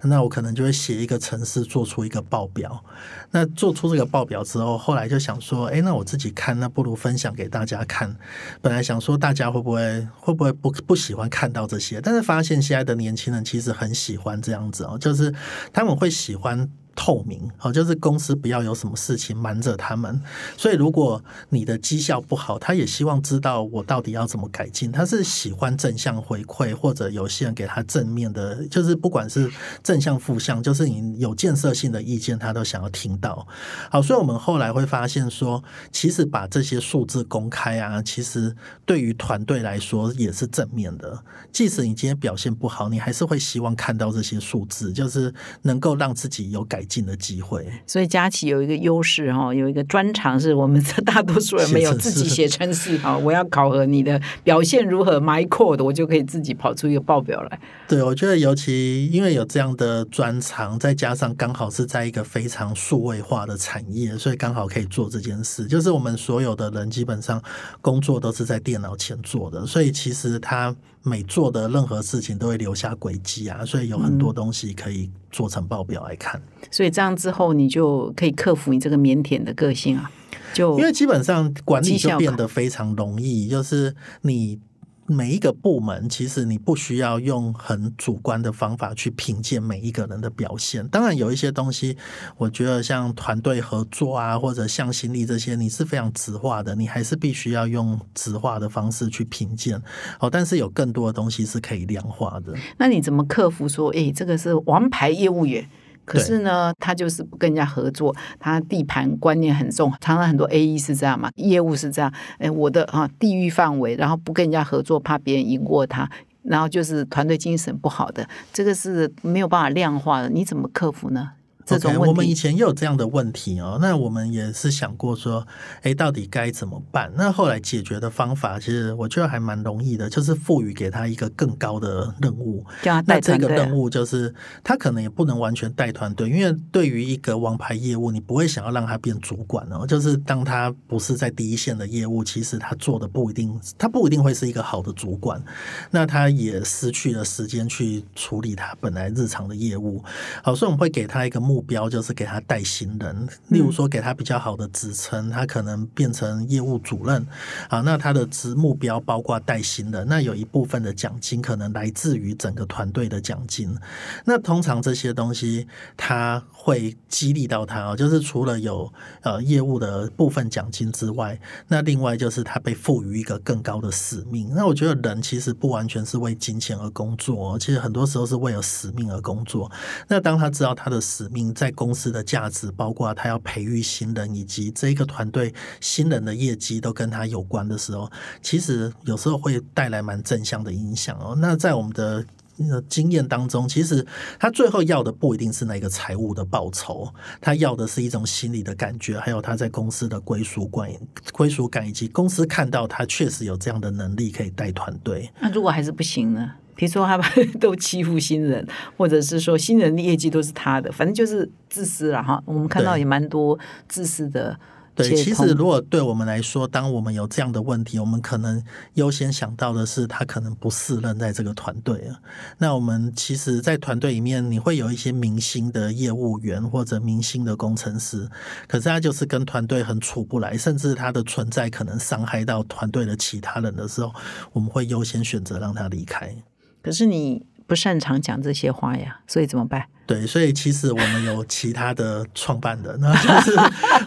那我可能就会写一个程式做出一个报表。那做出这个报表之后，后来就想说，诶，那我自己看，那不如分享给大家看。本来想说大家会不会会不会不不喜欢看到这些，但是发现现在的年轻人其实很喜欢这样子哦，就是他们会喜欢。透明，好，就是公司不要有什么事情瞒着他们。所以，如果你的绩效不好，他也希望知道我到底要怎么改进。他是喜欢正向回馈，或者有些人给他正面的，就是不管是正向负向，就是你有建设性的意见，他都想要听到。好，所以我们后来会发现说，其实把这些数字公开啊，其实对于团队来说也是正面的。即使你今天表现不好，你还是会希望看到这些数字，就是能够让自己有改进的机会。所以佳琪有一个优势哈，有一个专长是我们这大多数人没有 (laughs) 自己写程式哈。我要考核你的表现如何，my code，我就可以自己跑出一个报表来。对，我觉得尤其因为有这样的专长，再加上刚好是在一个非常数位化的产业，所以刚好可以做这件事。就是我们所有的人基本上工作都是在电脑前做的，所以其实他每做的任何事情都会留下轨迹啊，所以有很多东西可以做成报表来看。所以这样之后，你就可以克服你这个腼腆的个性啊。就因为基本上管理就变得非常容易，就是你每一个部门，其实你不需要用很主观的方法去评鉴每一个人的表现。当然，有一些东西，我觉得像团队合作啊，或者向心力这些，你是非常直化的，你还是必须要用直化的方式去评鉴。哦，但是有更多的东西是可以量化的。那你怎么克服说，诶，这个是王牌业务员？可是呢，他就是不跟人家合作，他地盘观念很重，常常很多 A E 是这样嘛，业务是这样，哎，我的啊地域范围，然后不跟人家合作，怕别人赢过他，然后就是团队精神不好的，这个是没有办法量化的，你怎么克服呢？这种 OK，问我们以前也有这样的问题哦，那我们也是想过说，哎，到底该怎么办？那后来解决的方法，其实我觉得还蛮容易的，就是赋予给他一个更高的任务。叫他那这带团队啊、个任务就是他可能也不能完全带团队，因为对于一个王牌业务，你不会想要让他变主管哦。就是当他不是在第一线的业务，其实他做的不一定，他不一定会是一个好的主管。那他也失去了时间去处理他本来日常的业务。好，所以我们会给他一个目目标，就是给他带新人，例如说给他比较好的职称，他可能变成业务主任。啊，那他的职目标包括带新人，那有一部分的奖金可能来自于整个团队的奖金。那通常这些东西，他会激励到他哦，就是除了有呃业务的部分奖金之外，那另外就是他被赋予一个更高的使命。那我觉得人其实不完全是为金钱而工作，其实很多时候是为了使命而工作。那当他知道他的使命在公司的价值，包括他要培育新人，以及这一个团队新人的业绩都跟他有关的时候，其实有时候会带来蛮正向的影响哦。那在我们的经验当中，其实他最后要的不一定是那个财务的报酬，他要的是一种心理的感觉，还有他在公司的归属感、归属感，以及公司看到他确实有这样的能力可以带团队。那如果还是不行呢？比如说他们都欺负新人，或者是说新人的业绩都是他的，反正就是自私了哈。我们看到也蛮多自私的对，其实如果对我们来说，当我们有这样的问题，我们可能优先想到的是他可能不适任在这个团队了。那我们其实，在团队里面，你会有一些明星的业务员或者明星的工程师，可是他就是跟团队很处不来，甚至他的存在可能伤害到团队的其他人的时候，我们会优先选择让他离开。可是你不擅长讲这些话呀，所以怎么办？对，所以其实我们有其他的创办人，(laughs) 那就是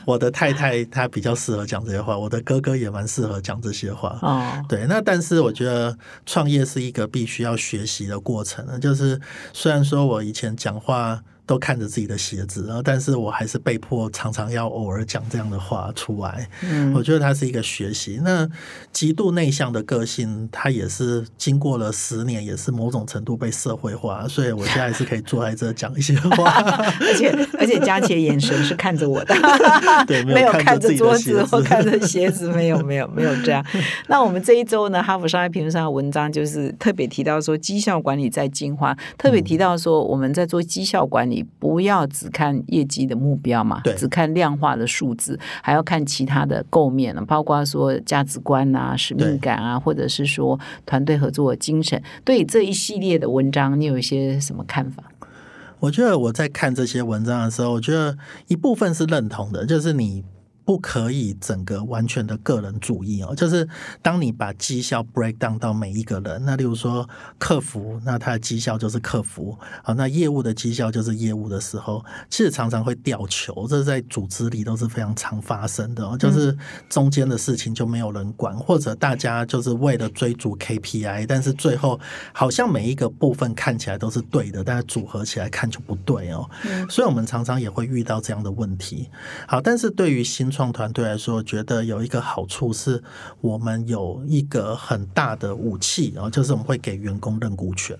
我的太太，她比较适合讲这些话，我的哥哥也蛮适合讲这些话。哦，对，那但是我觉得创业是一个必须要学习的过程呢。就是虽然说我以前讲话。都看着自己的鞋子，然后但是我还是被迫常常要偶尔讲这样的话出来。嗯，我觉得它是一个学习。那极度内向的个性，它也是经过了十年，也是某种程度被社会化，所以我现在是可以坐在这讲一些话。(laughs) 而且而且佳琪的眼神是看着我的，(laughs) 对，没有看着桌子或 (laughs) 看着鞋子，没有没有没有这样。那我们这一周呢，《哈佛商业评论》上的文章就是特别提到说，绩效管理在进化，特别提到说我们在做绩效管理。你不要只看业绩的目标嘛，只看量化的数字，还要看其他的构面呢，包括说价值观啊、使命感啊，或者是说团队合作的精神。对这一系列的文章，你有一些什么看法？我觉得我在看这些文章的时候，我觉得一部分是认同的，就是你。不可以整个完全的个人主义哦，就是当你把绩效 break down 到每一个人，那例如说客服，那他的绩效就是客服，好，那业务的绩效就是业务的时候，其实常常会掉球，这在组织里都是非常常发生的哦，就是中间的事情就没有人管，或者大家就是为了追逐 KPI，但是最后好像每一个部分看起来都是对的，但是组合起来看就不对哦，所以我们常常也会遇到这样的问题。好，但是对于新创团队来说，觉得有一个好处是，我们有一个很大的武器，然后就是我们会给员工认股权。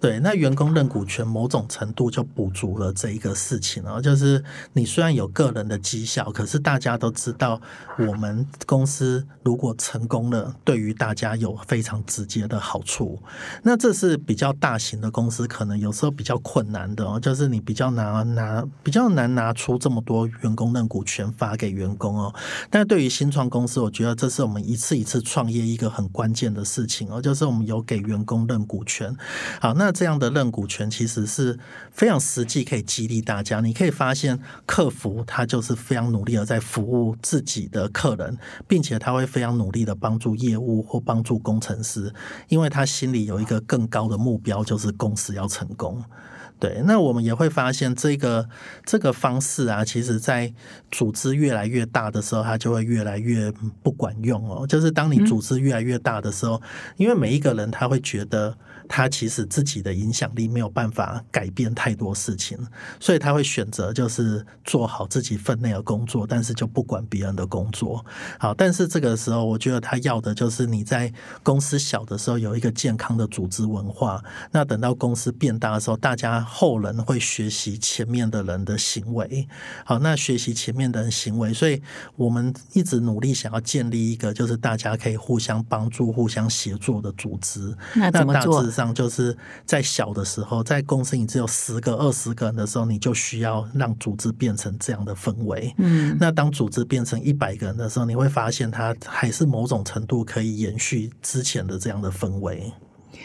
对，那员工认股权某种程度就补足了这一个事情哦，就是你虽然有个人的绩效，可是大家都知道，我们公司如果成功了，对于大家有非常直接的好处。那这是比较大型的公司，可能有时候比较困难的哦，就是你比较难拿，比较难拿出这么多员工认股权发给员工哦。但对于新创公司，我觉得这是我们一次一次创业一个很关键的事情哦，就是我们有给员工认股权。好，那这样的认股权其实是非常实际，可以激励大家。你可以发现，客服他就是非常努力的在服务自己的客人，并且他会非常努力的帮助业务或帮助工程师，因为他心里有一个更高的目标，就是公司要成功。对，那我们也会发现这个这个方式啊，其实在组织越来越大的时候，它就会越来越不管用哦。就是当你组织越来越大的时候，因为每一个人他会觉得。他其实自己的影响力没有办法改变太多事情，所以他会选择就是做好自己分内的工作，但是就不管别人的工作。好，但是这个时候，我觉得他要的就是你在公司小的时候有一个健康的组织文化。那等到公司变大的时候，大家后人会学习前面的人的行为。好，那学习前面的人行为，所以我们一直努力想要建立一个就是大家可以互相帮助、互相协作的组织。那怎么做？就是在小的时候，在公司你只有十个、二十个人的时候，你就需要让组织变成这样的氛围。嗯，那当组织变成一百个人的时候，你会发现它还是某种程度可以延续之前的这样的氛围。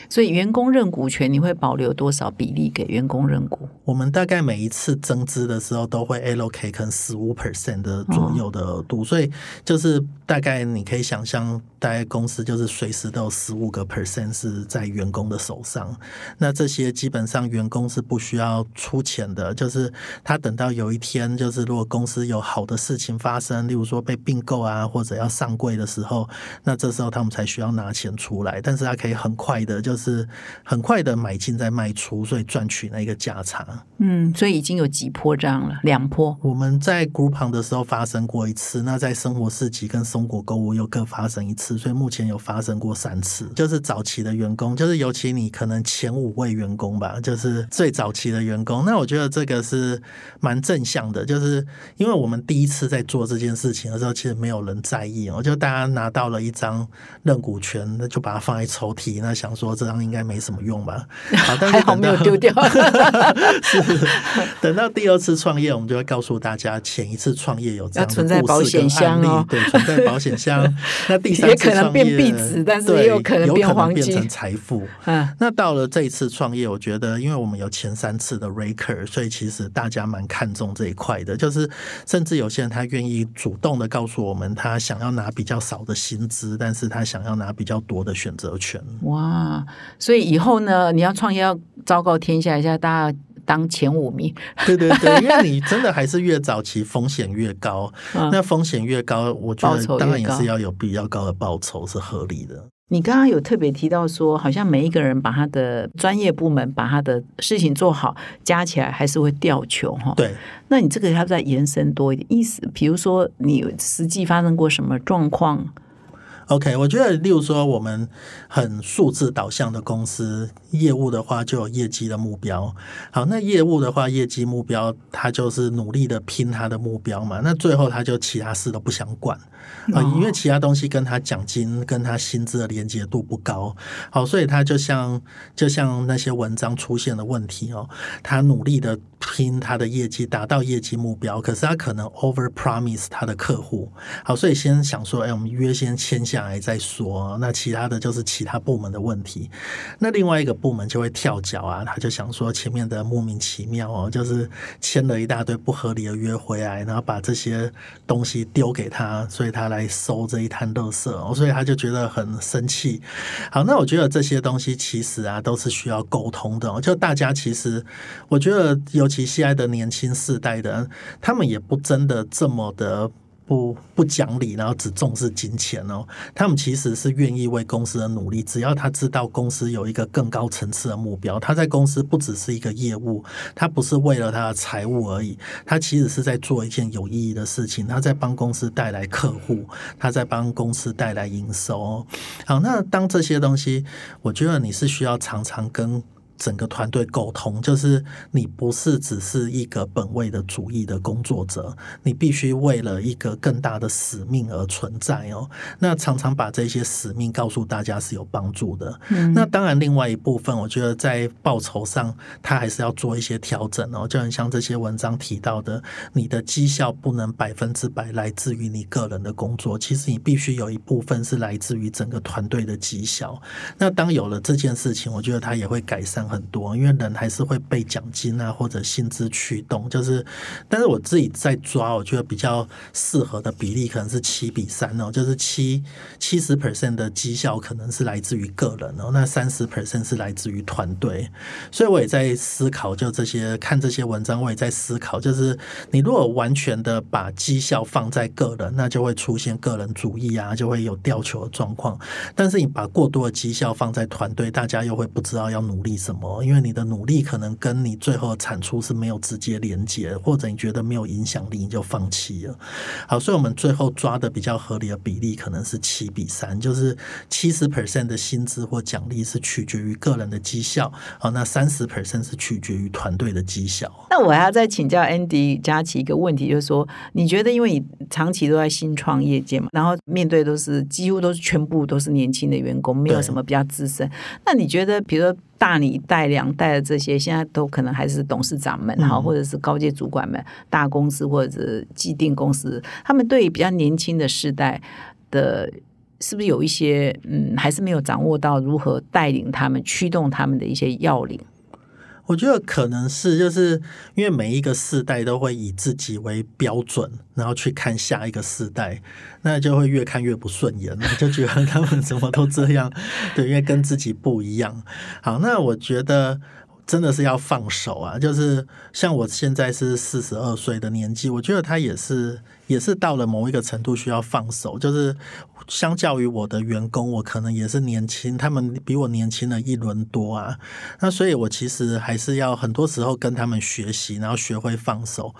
所以员工认股权，你会保留多少比例给员工认股？我们大概每一次增资的时候，都会 allocate 可能十五 percent 的左右的额度，所以就是大概你可以想象，大概公司就是随时都有十五个 percent 是在员工的手上。那这些基本上员工是不需要出钱的，就是他等到有一天，就是如果公司有好的事情发生，例如说被并购啊，或者要上柜的时候，那这时候他们才需要拿钱出来，但是他可以很快的就。是很快的买进再卖出，所以赚取那个价差。嗯，所以已经有几波这样了，两波。我们在 Group 的时候发生过一次，那在生活市集跟松果购物又各发生一次，所以目前有发生过三次。就是早期的员工，就是尤其你可能前五位员工吧，就是最早期的员工。那我觉得这个是蛮正向的，就是因为我们第一次在做这件事情的时候，其实没有人在意哦，就大家拿到了一张认股权，那就把它放在抽屉，那想说这。这样应该没什么用吧？(laughs) 好还好没有丢掉。(laughs) 是等到第二次创业，我们就会告诉大家，前一次创业有这样存在保险箱哦，对，存在保险箱。(laughs) 那第三次创业变壁纸，但是也有可能变黄金，变成财富。嗯，那到了这一次创业，我觉得，因为我们有前三次的 raker，所以其实大家蛮看重这一块的。就是甚至有些人他愿意主动的告诉我们，他想要拿比较少的薪资，但是他想要拿比较多的选择权。哇！啊，所以以后呢，你要创业要昭告天下一下，大家当前五名。对对对，因为你真的还是越早期风险越高，(laughs) 那风险越高，我觉得当然也是要有比较高的报酬是合理的。你刚刚有特别提到说，好像每一个人把他的专业部门把他的事情做好，加起来还是会掉球哈。对，那你这个要再延伸多一点意思？比如说你实际发生过什么状况？OK，我觉得，例如说，我们很数字导向的公司，业务的话就有业绩的目标。好，那业务的话，业绩目标，他就是努力的拼他的目标嘛。那最后他就其他事都不想管啊、因为其他东西跟他奖金、跟他薪资的连接度不高。好，所以他就像就像那些文章出现的问题哦，他努力的拼他的业绩，达到业绩目标，可是他可能 over promise 他的客户。好，所以先想说，哎，我们约先签下来再说。那其他的就是其他部门的问题。那另外一个部门就会跳脚啊，他就想说前面的莫名其妙哦，就是签了一大堆不合理的约回来，然后把这些东西丢给他，所以他来收这一摊垃圾哦，所以他就觉得很生气。好，那我觉得这些东西其实啊都是需要沟通的、就大家其实我觉得，尤其现在的年轻世代的，他们也不真的这么的。不不讲理，然后只重视金钱哦。他们其实是愿意为公司的努力，只要他知道公司有一个更高层次的目标，他在公司不只是一个业务，他不是为了他的财务而已，他其实是在做一件有意义的事情，他在帮公司带来客户，他在帮公司带来营收哦。好，那当这些东西，我觉得你是需要常常跟。整个团队沟通，就是你不是只是一个本位的主义的工作者，你必须为了一个更大的使命而存在哦。那常常把这些使命告诉大家是有帮助的。嗯那当然，另外一部分，我觉得在报酬上，他还是要做一些调整哦。就很像这些文章提到的，你的绩效不能百分之百来自于你个人的工作，其实你必须有一部分是来自于整个团队的绩效。那当有了这件事情，我觉得他也会改善很多，因为人还是会被奖金啊或者薪资驱动。就是，但是我自己在抓，我觉得比较适合的比例可能是七比三哦，就是七七十 percent 的绩效可能是来自于个人哦，那三十 percent 是来自于团队。所以我也在思考，就这些看这些文章，我也在思考，就是你如果完全的把绩效放在个人，那就会出现个人主义啊，就会有掉球的状况。但是你把过多的绩效放在团队，大家又会不知道要努力什么，因为你的努力可能跟你最后的产出是没有直接连接，或者你觉得没有影响力，你就放弃了。好，所以我们最后抓的比较合理的比例可能是七比三，就是七十 percent 的薪资或奖励是取决于个人的绩效，好，那三十 percent 是取决于团队的绩效。那我还要再请教 Andy 佳琪一个问题，就是说，你觉得因为你长期都在新创业界嘛，然后面对都是几乎都是全部都是年轻的员工，没有什么比较资深。那你觉得，比如说大你一代、两代的这些，现在都可能还是董事长们然后或者是高阶主管们，大公司或者是既定公司，他们对比较年轻的世代的。是不是有一些嗯，还是没有掌握到如何带领他们、驱动他们的一些要领？我觉得可能是就是因为每一个世代都会以自己为标准，然后去看下一个世代，那就会越看越不顺眼，就觉得他们怎么都这样，对，因为跟自己不一样。好，那我觉得。真的是要放手啊！就是像我现在是四十二岁的年纪，我觉得他也是也是到了某一个程度需要放手。就是相较于我的员工，我可能也是年轻，他们比我年轻了一轮多啊。那所以，我其实还是要很多时候跟他们学习，然后学会放手，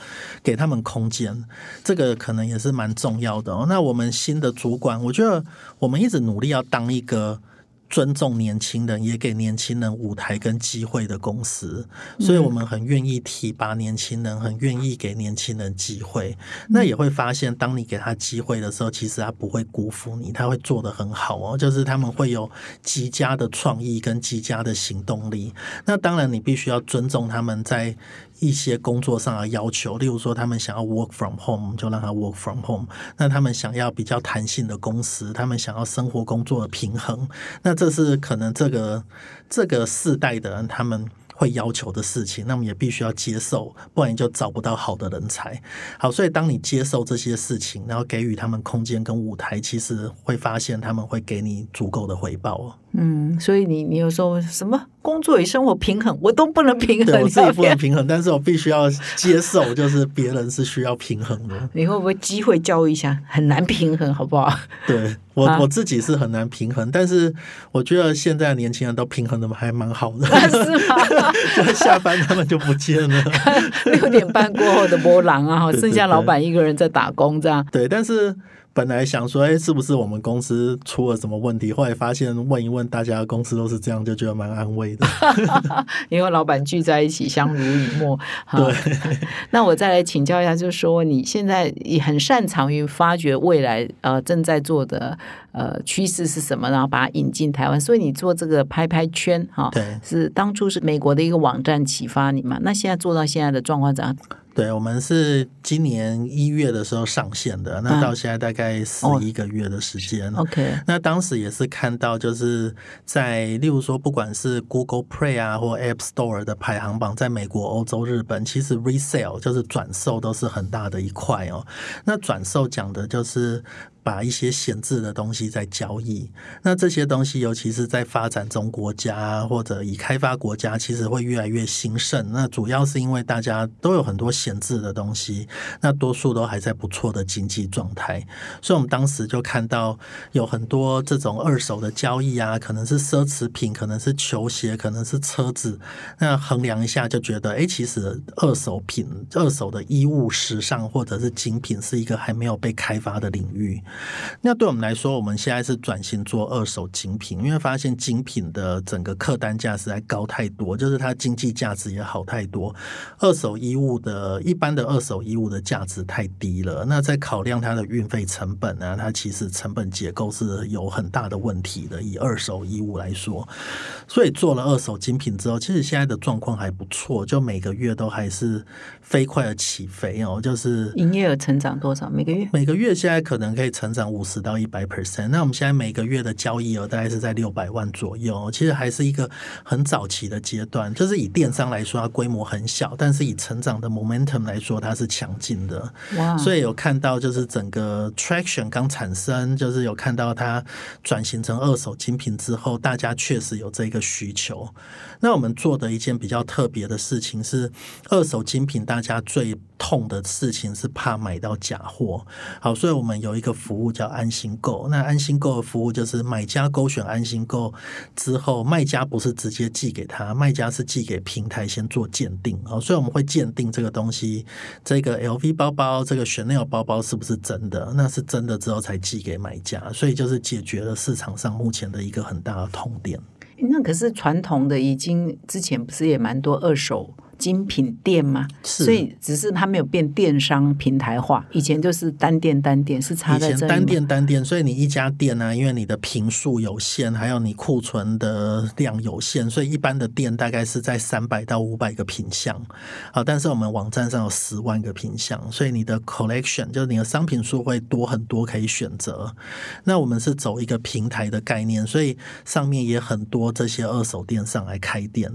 给他们空间。这个可能也是蛮重要的。那我们新的主管，我觉得我们一直努力要当一个。尊重年轻人，也给年轻人舞台跟机会的公司，所以我们很愿意提拔年轻人，很愿意给年轻人机会。那也会发现，当你给他机会的时候，其实他不会辜负你，他会做得很好哦。就是他们会有极佳的创意跟极佳的行动力。那当然，你必须要尊重他们在一些工作上的要求，例如说他们想要 work from home，就让他 work from home。那他们想要比较弹性的公司，他们想要生活工作的平衡，那这是可能这个这个世代的人他们会要求的事情，那么也必须要接受，不然你就找不到好的人才。好，所以当你接受这些事情，然后给予他们空间跟舞台，其实会发现他们会给你足够的回报。嗯，所以你你有时候什么工作与生活平衡，我都不能平衡，我自己不能平衡，但是我必须要接受，就是别人是需要平衡的。你会不会机会教育一下，很难平衡，好不好？对我我自己是很难平衡，但是我觉得现在年轻人都平衡的还蛮好的，(laughs) 是吗？(laughs) 下班他们就不见了，(laughs) 六点半过后的波浪啊，剩下老板一个人在打工，这样对，但是。本来想说，哎，是不是我们公司出了什么问题？后来发现问一问，大家公司都是这样，就觉得蛮安慰的。(laughs) 因为老板聚在一起，相濡以沫。(laughs) 对。(laughs) 那我再来请教一下，就是说你现在也很擅长于发掘未来呃正在做的呃趋势是什么，然后把它引进台湾。所以你做这个拍拍圈哈，对，是当初是美国的一个网站启发你嘛？那现在做到现在的状况怎样？对，我们是今年一月的时候上线的，那到现在大概十一个月的时间。OK，那当时也是看到，就是在例如说，不管是 Google Play 啊或 App Store 的排行榜，在美国、欧洲、日本，其实 resale 就是转售都是很大的一块哦。那转售讲的就是。把一些闲置的东西在交易，那这些东西，尤其是在发展中国家或者已开发国家，其实会越来越兴盛。那主要是因为大家都有很多闲置的东西，那多数都还在不错的经济状态，所以我们当时就看到有很多这种二手的交易啊，可能是奢侈品，可能是球鞋，可能是车子。那衡量一下就觉得，哎，其实二手品、二手的衣物、时尚或者是精品，是一个还没有被开发的领域。那对我们来说，我们现在是转型做二手精品，因为发现精品的整个客单价实在高太多，就是它经济价值也好太多。二手衣物的一般的二手衣物的价值太低了，那在考量它的运费成本呢，它其实成本结构是有很大的问题的。以二手衣物来说，所以做了二手精品之后，其实现在的状况还不错，就每个月都还是飞快的起飞哦，就是营业额成长多少？每个月每个月现在可能可以成。涨五十到一百 percent，那我们现在每个月的交易额大概是在六百万左右，其实还是一个很早期的阶段。就是以电商来说，它规模很小，但是以成长的 momentum 来说，它是强劲的。哇！所以有看到就是整个 traction 刚产生，就是有看到它转型成二手精品之后，大家确实有这个需求。那我们做的一件比较特别的事情是，二手精品大家最痛的事情是怕买到假货。好，所以我们有一个服务叫安心购。那安心购的服务就是买家勾选安心购之后，卖家不是直接寄给他，卖家是寄给平台先做鉴定。好，所以我们会鉴定这个东西，这个 LV 包包，这个 Chanel 包包是不是真的？那是真的之后才寄给买家，所以就是解决了市场上目前的一个很大的痛点。那可是传统的，已经之前不是也蛮多二手。精品店吗？所以只是它没有变电商平台化，以前就是单店单店是差在这单店单店，所以你一家店呢，因为你的平数有限，还有你库存的量有限，所以一般的店大概是在三百到五百个品项。好。但是我们网站上有十万个品项，所以你的 collection 就是你的商品数会多很多可以选择。那我们是走一个平台的概念，所以上面也很多这些二手店上来开店。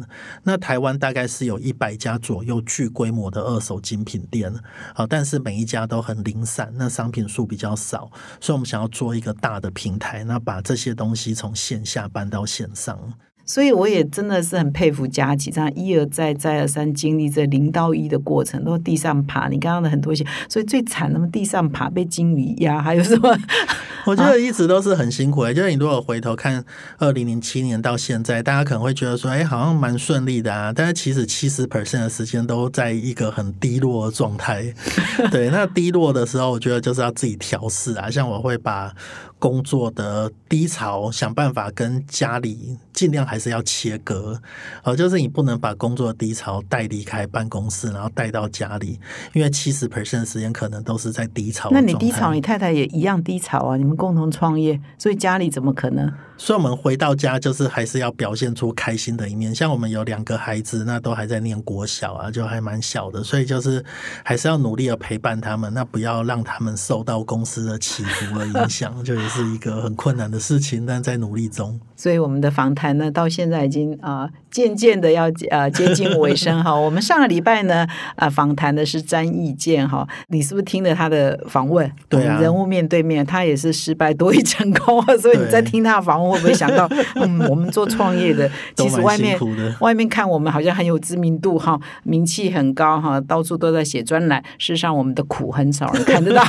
那台湾大概是有一百。百家左右巨规模的二手精品店，好，但是每一家都很零散，那商品数比较少，所以我们想要做一个大的平台，那把这些东西从线下搬到线上。所以我也真的是很佩服佳琪，这样一而再再而三经历这零到一的过程，都地上爬。你刚刚的很多些，所以最惨，那么地上爬被鲸鱼压，还有什么？(laughs) 我觉得一直都是很辛苦。就是你如果回头看二零零七年到现在，大家可能会觉得说，哎，好像蛮顺利的啊。但是其实七十 percent 的时间都在一个很低落的状态。(laughs) 对，那低落的时候，我觉得就是要自己调试啊。像我会把。工作的低潮，想办法跟家里尽量还是要切割，呃，就是你不能把工作的低潮带离开办公室，然后带到家里，因为七十 percent 时间可能都是在低潮。那你低潮，你太太也一样低潮啊？你们共同创业，所以家里怎么可能？所以我们回到家，就是还是要表现出开心的一面。像我们有两个孩子，那都还在念国小啊，就还蛮小的，所以就是还是要努力的陪伴他们，那不要让他们受到公司的起伏的影响，就 (laughs) 也是一个很困难的事情，但在努力中。所以我们的访谈谈呢，到现在已经啊、渐渐的要呃接近尾声哈。(laughs) 我们上个礼拜呢啊、访谈的是詹义健哈，你是不是听了他的访问？对啊人物面对面，他也是失败多于成功，所以你在对听他的访问，会不会想到 (laughs) 嗯，我们做创业的，(laughs) 其实外面外面看我们好像很有知名度哈，名气很高哈，到处都在写专栏。事实上，我们的苦很少人看得到，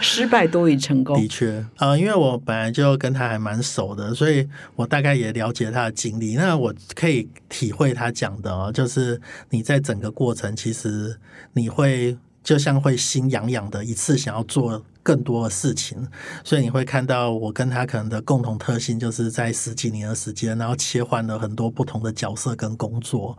失败多于成功的。确，呃，因为我本来就跟他还蛮熟的，所以我大概也了解他的经历。那我可以体会他讲的哦，就是你在整个过程，其实你会就像会心痒痒的，一次想要做。更多的事情，所以你会看到我跟他可能的共同特性，就是在十几年的时间，然后切换了很多不同的角色跟工作。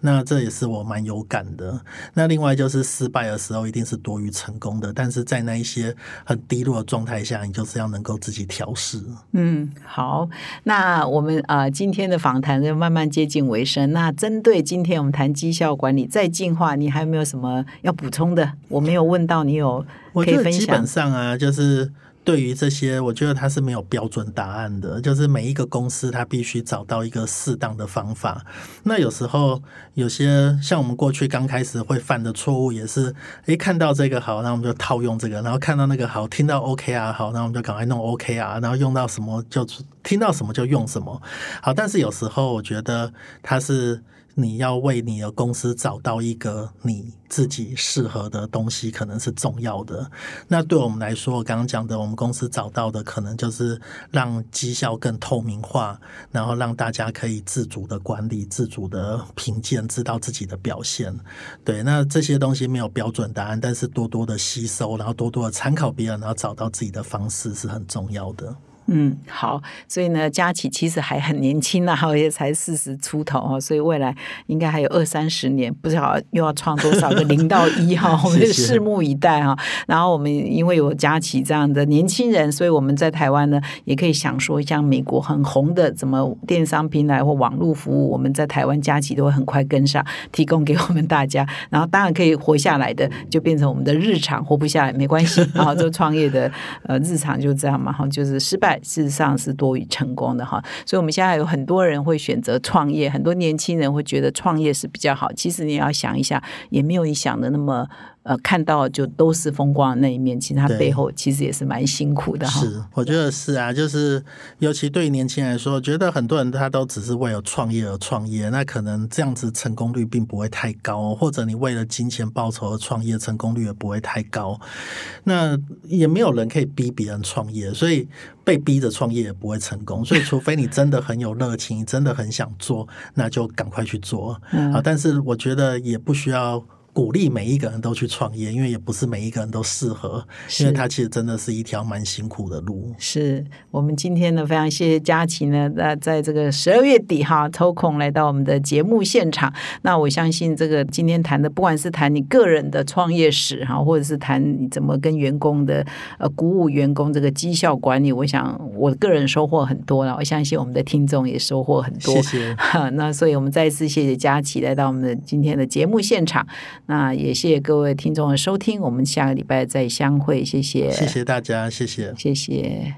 那这也是我蛮有感的。那另外就是失败的时候一定是多于成功的，但是在那一些很低落的状态下，你就是要能够自己调试。嗯，好，那我们啊、呃今天的访谈就慢慢接近尾声。那针对今天我们谈绩效管理再进化，你还有没有什么要补充的？我没有问到，你有我觉得基本？上啊，就是对于这些，我觉得它是没有标准答案的，就是每一个公司它必须找到一个适当的方法。那有时候有些像我们过去刚开始会犯的错误，也是诶看到这个好，那我们就套用这个，然后看到那个好，听到 OK 啊好，那我们就赶快弄 OK 啊，然后用到什么就听到什么就用什么。好，但是有时候我觉得它是。你要为你的公司找到一个你自己适合的东西，可能是重要的。那对我们来说，我刚刚讲的，我们公司找到的可能就是让绩效更透明化，然后让大家可以自主的管理、自主的评鉴，知道自己的表现。对，那这些东西没有标准答案，但是多多的吸收，然后多多的参考别人，然后找到自己的方式是很重要的。嗯，好，所以呢，佳琪其实还很年轻呐、(laughs) 哈，也才四十出头哦，所以未来应该还有二三十年，不知道又要创多少个零到一哈，(laughs) 我们就拭目以待哈。然后我们因为有佳琪这样的年轻人，所以我们在台湾呢，也可以想说，像美国很红的怎么电商平台或网络服务，我们在台湾佳琪都会很快跟上，提供给我们大家。然后当然可以活下来的，就变成我们的日常，活不下来没关系然后，做创业的呃日常就这样嘛，哈，就是失败事实上是多于成功的哈。所以我们现在有很多人会选择创业，很多年轻人会觉得创业是比较好。其实你要想一下，也没有你想的那么呃，看到就都是风光的那一面，其实它背后其实也是蛮辛苦的哈。是，我觉得是啊，就是尤其对于年轻人来说，我觉得很多人他都只是为了创业而创业，那可能这样子成功率并不会太高，或者你为了金钱报酬而创业，成功率也不会太高。那也没有人可以逼别人创业，所以被逼着创业也不会成功。(laughs) 所以除非你真的很有热情，你真的很想做，那就赶快去做嗯啊！但是我觉得也不需要。鼓励每一个人都去创业，因为也不是每一个人都适合，因为是它其实真的是一条蛮辛苦的路。是我们今天呢，非常谢谢佳琪呢，那在这个十二月底哈，抽空来到我们的节目现场。那我相信这个今天谈的，不管是谈你个人的创业史哈，或者是谈你怎么跟员工的呃鼓舞员工这个绩效管理，我想我个人收获很多了，我相信我们的听众也收获很多。谢谢。哈，(laughs) 那所以我们再一次谢谢佳琪来到我们的今天的节目现场，那也谢谢各位听众的收听，我们下个礼拜再相会，谢谢，谢谢大家，谢谢。谢谢。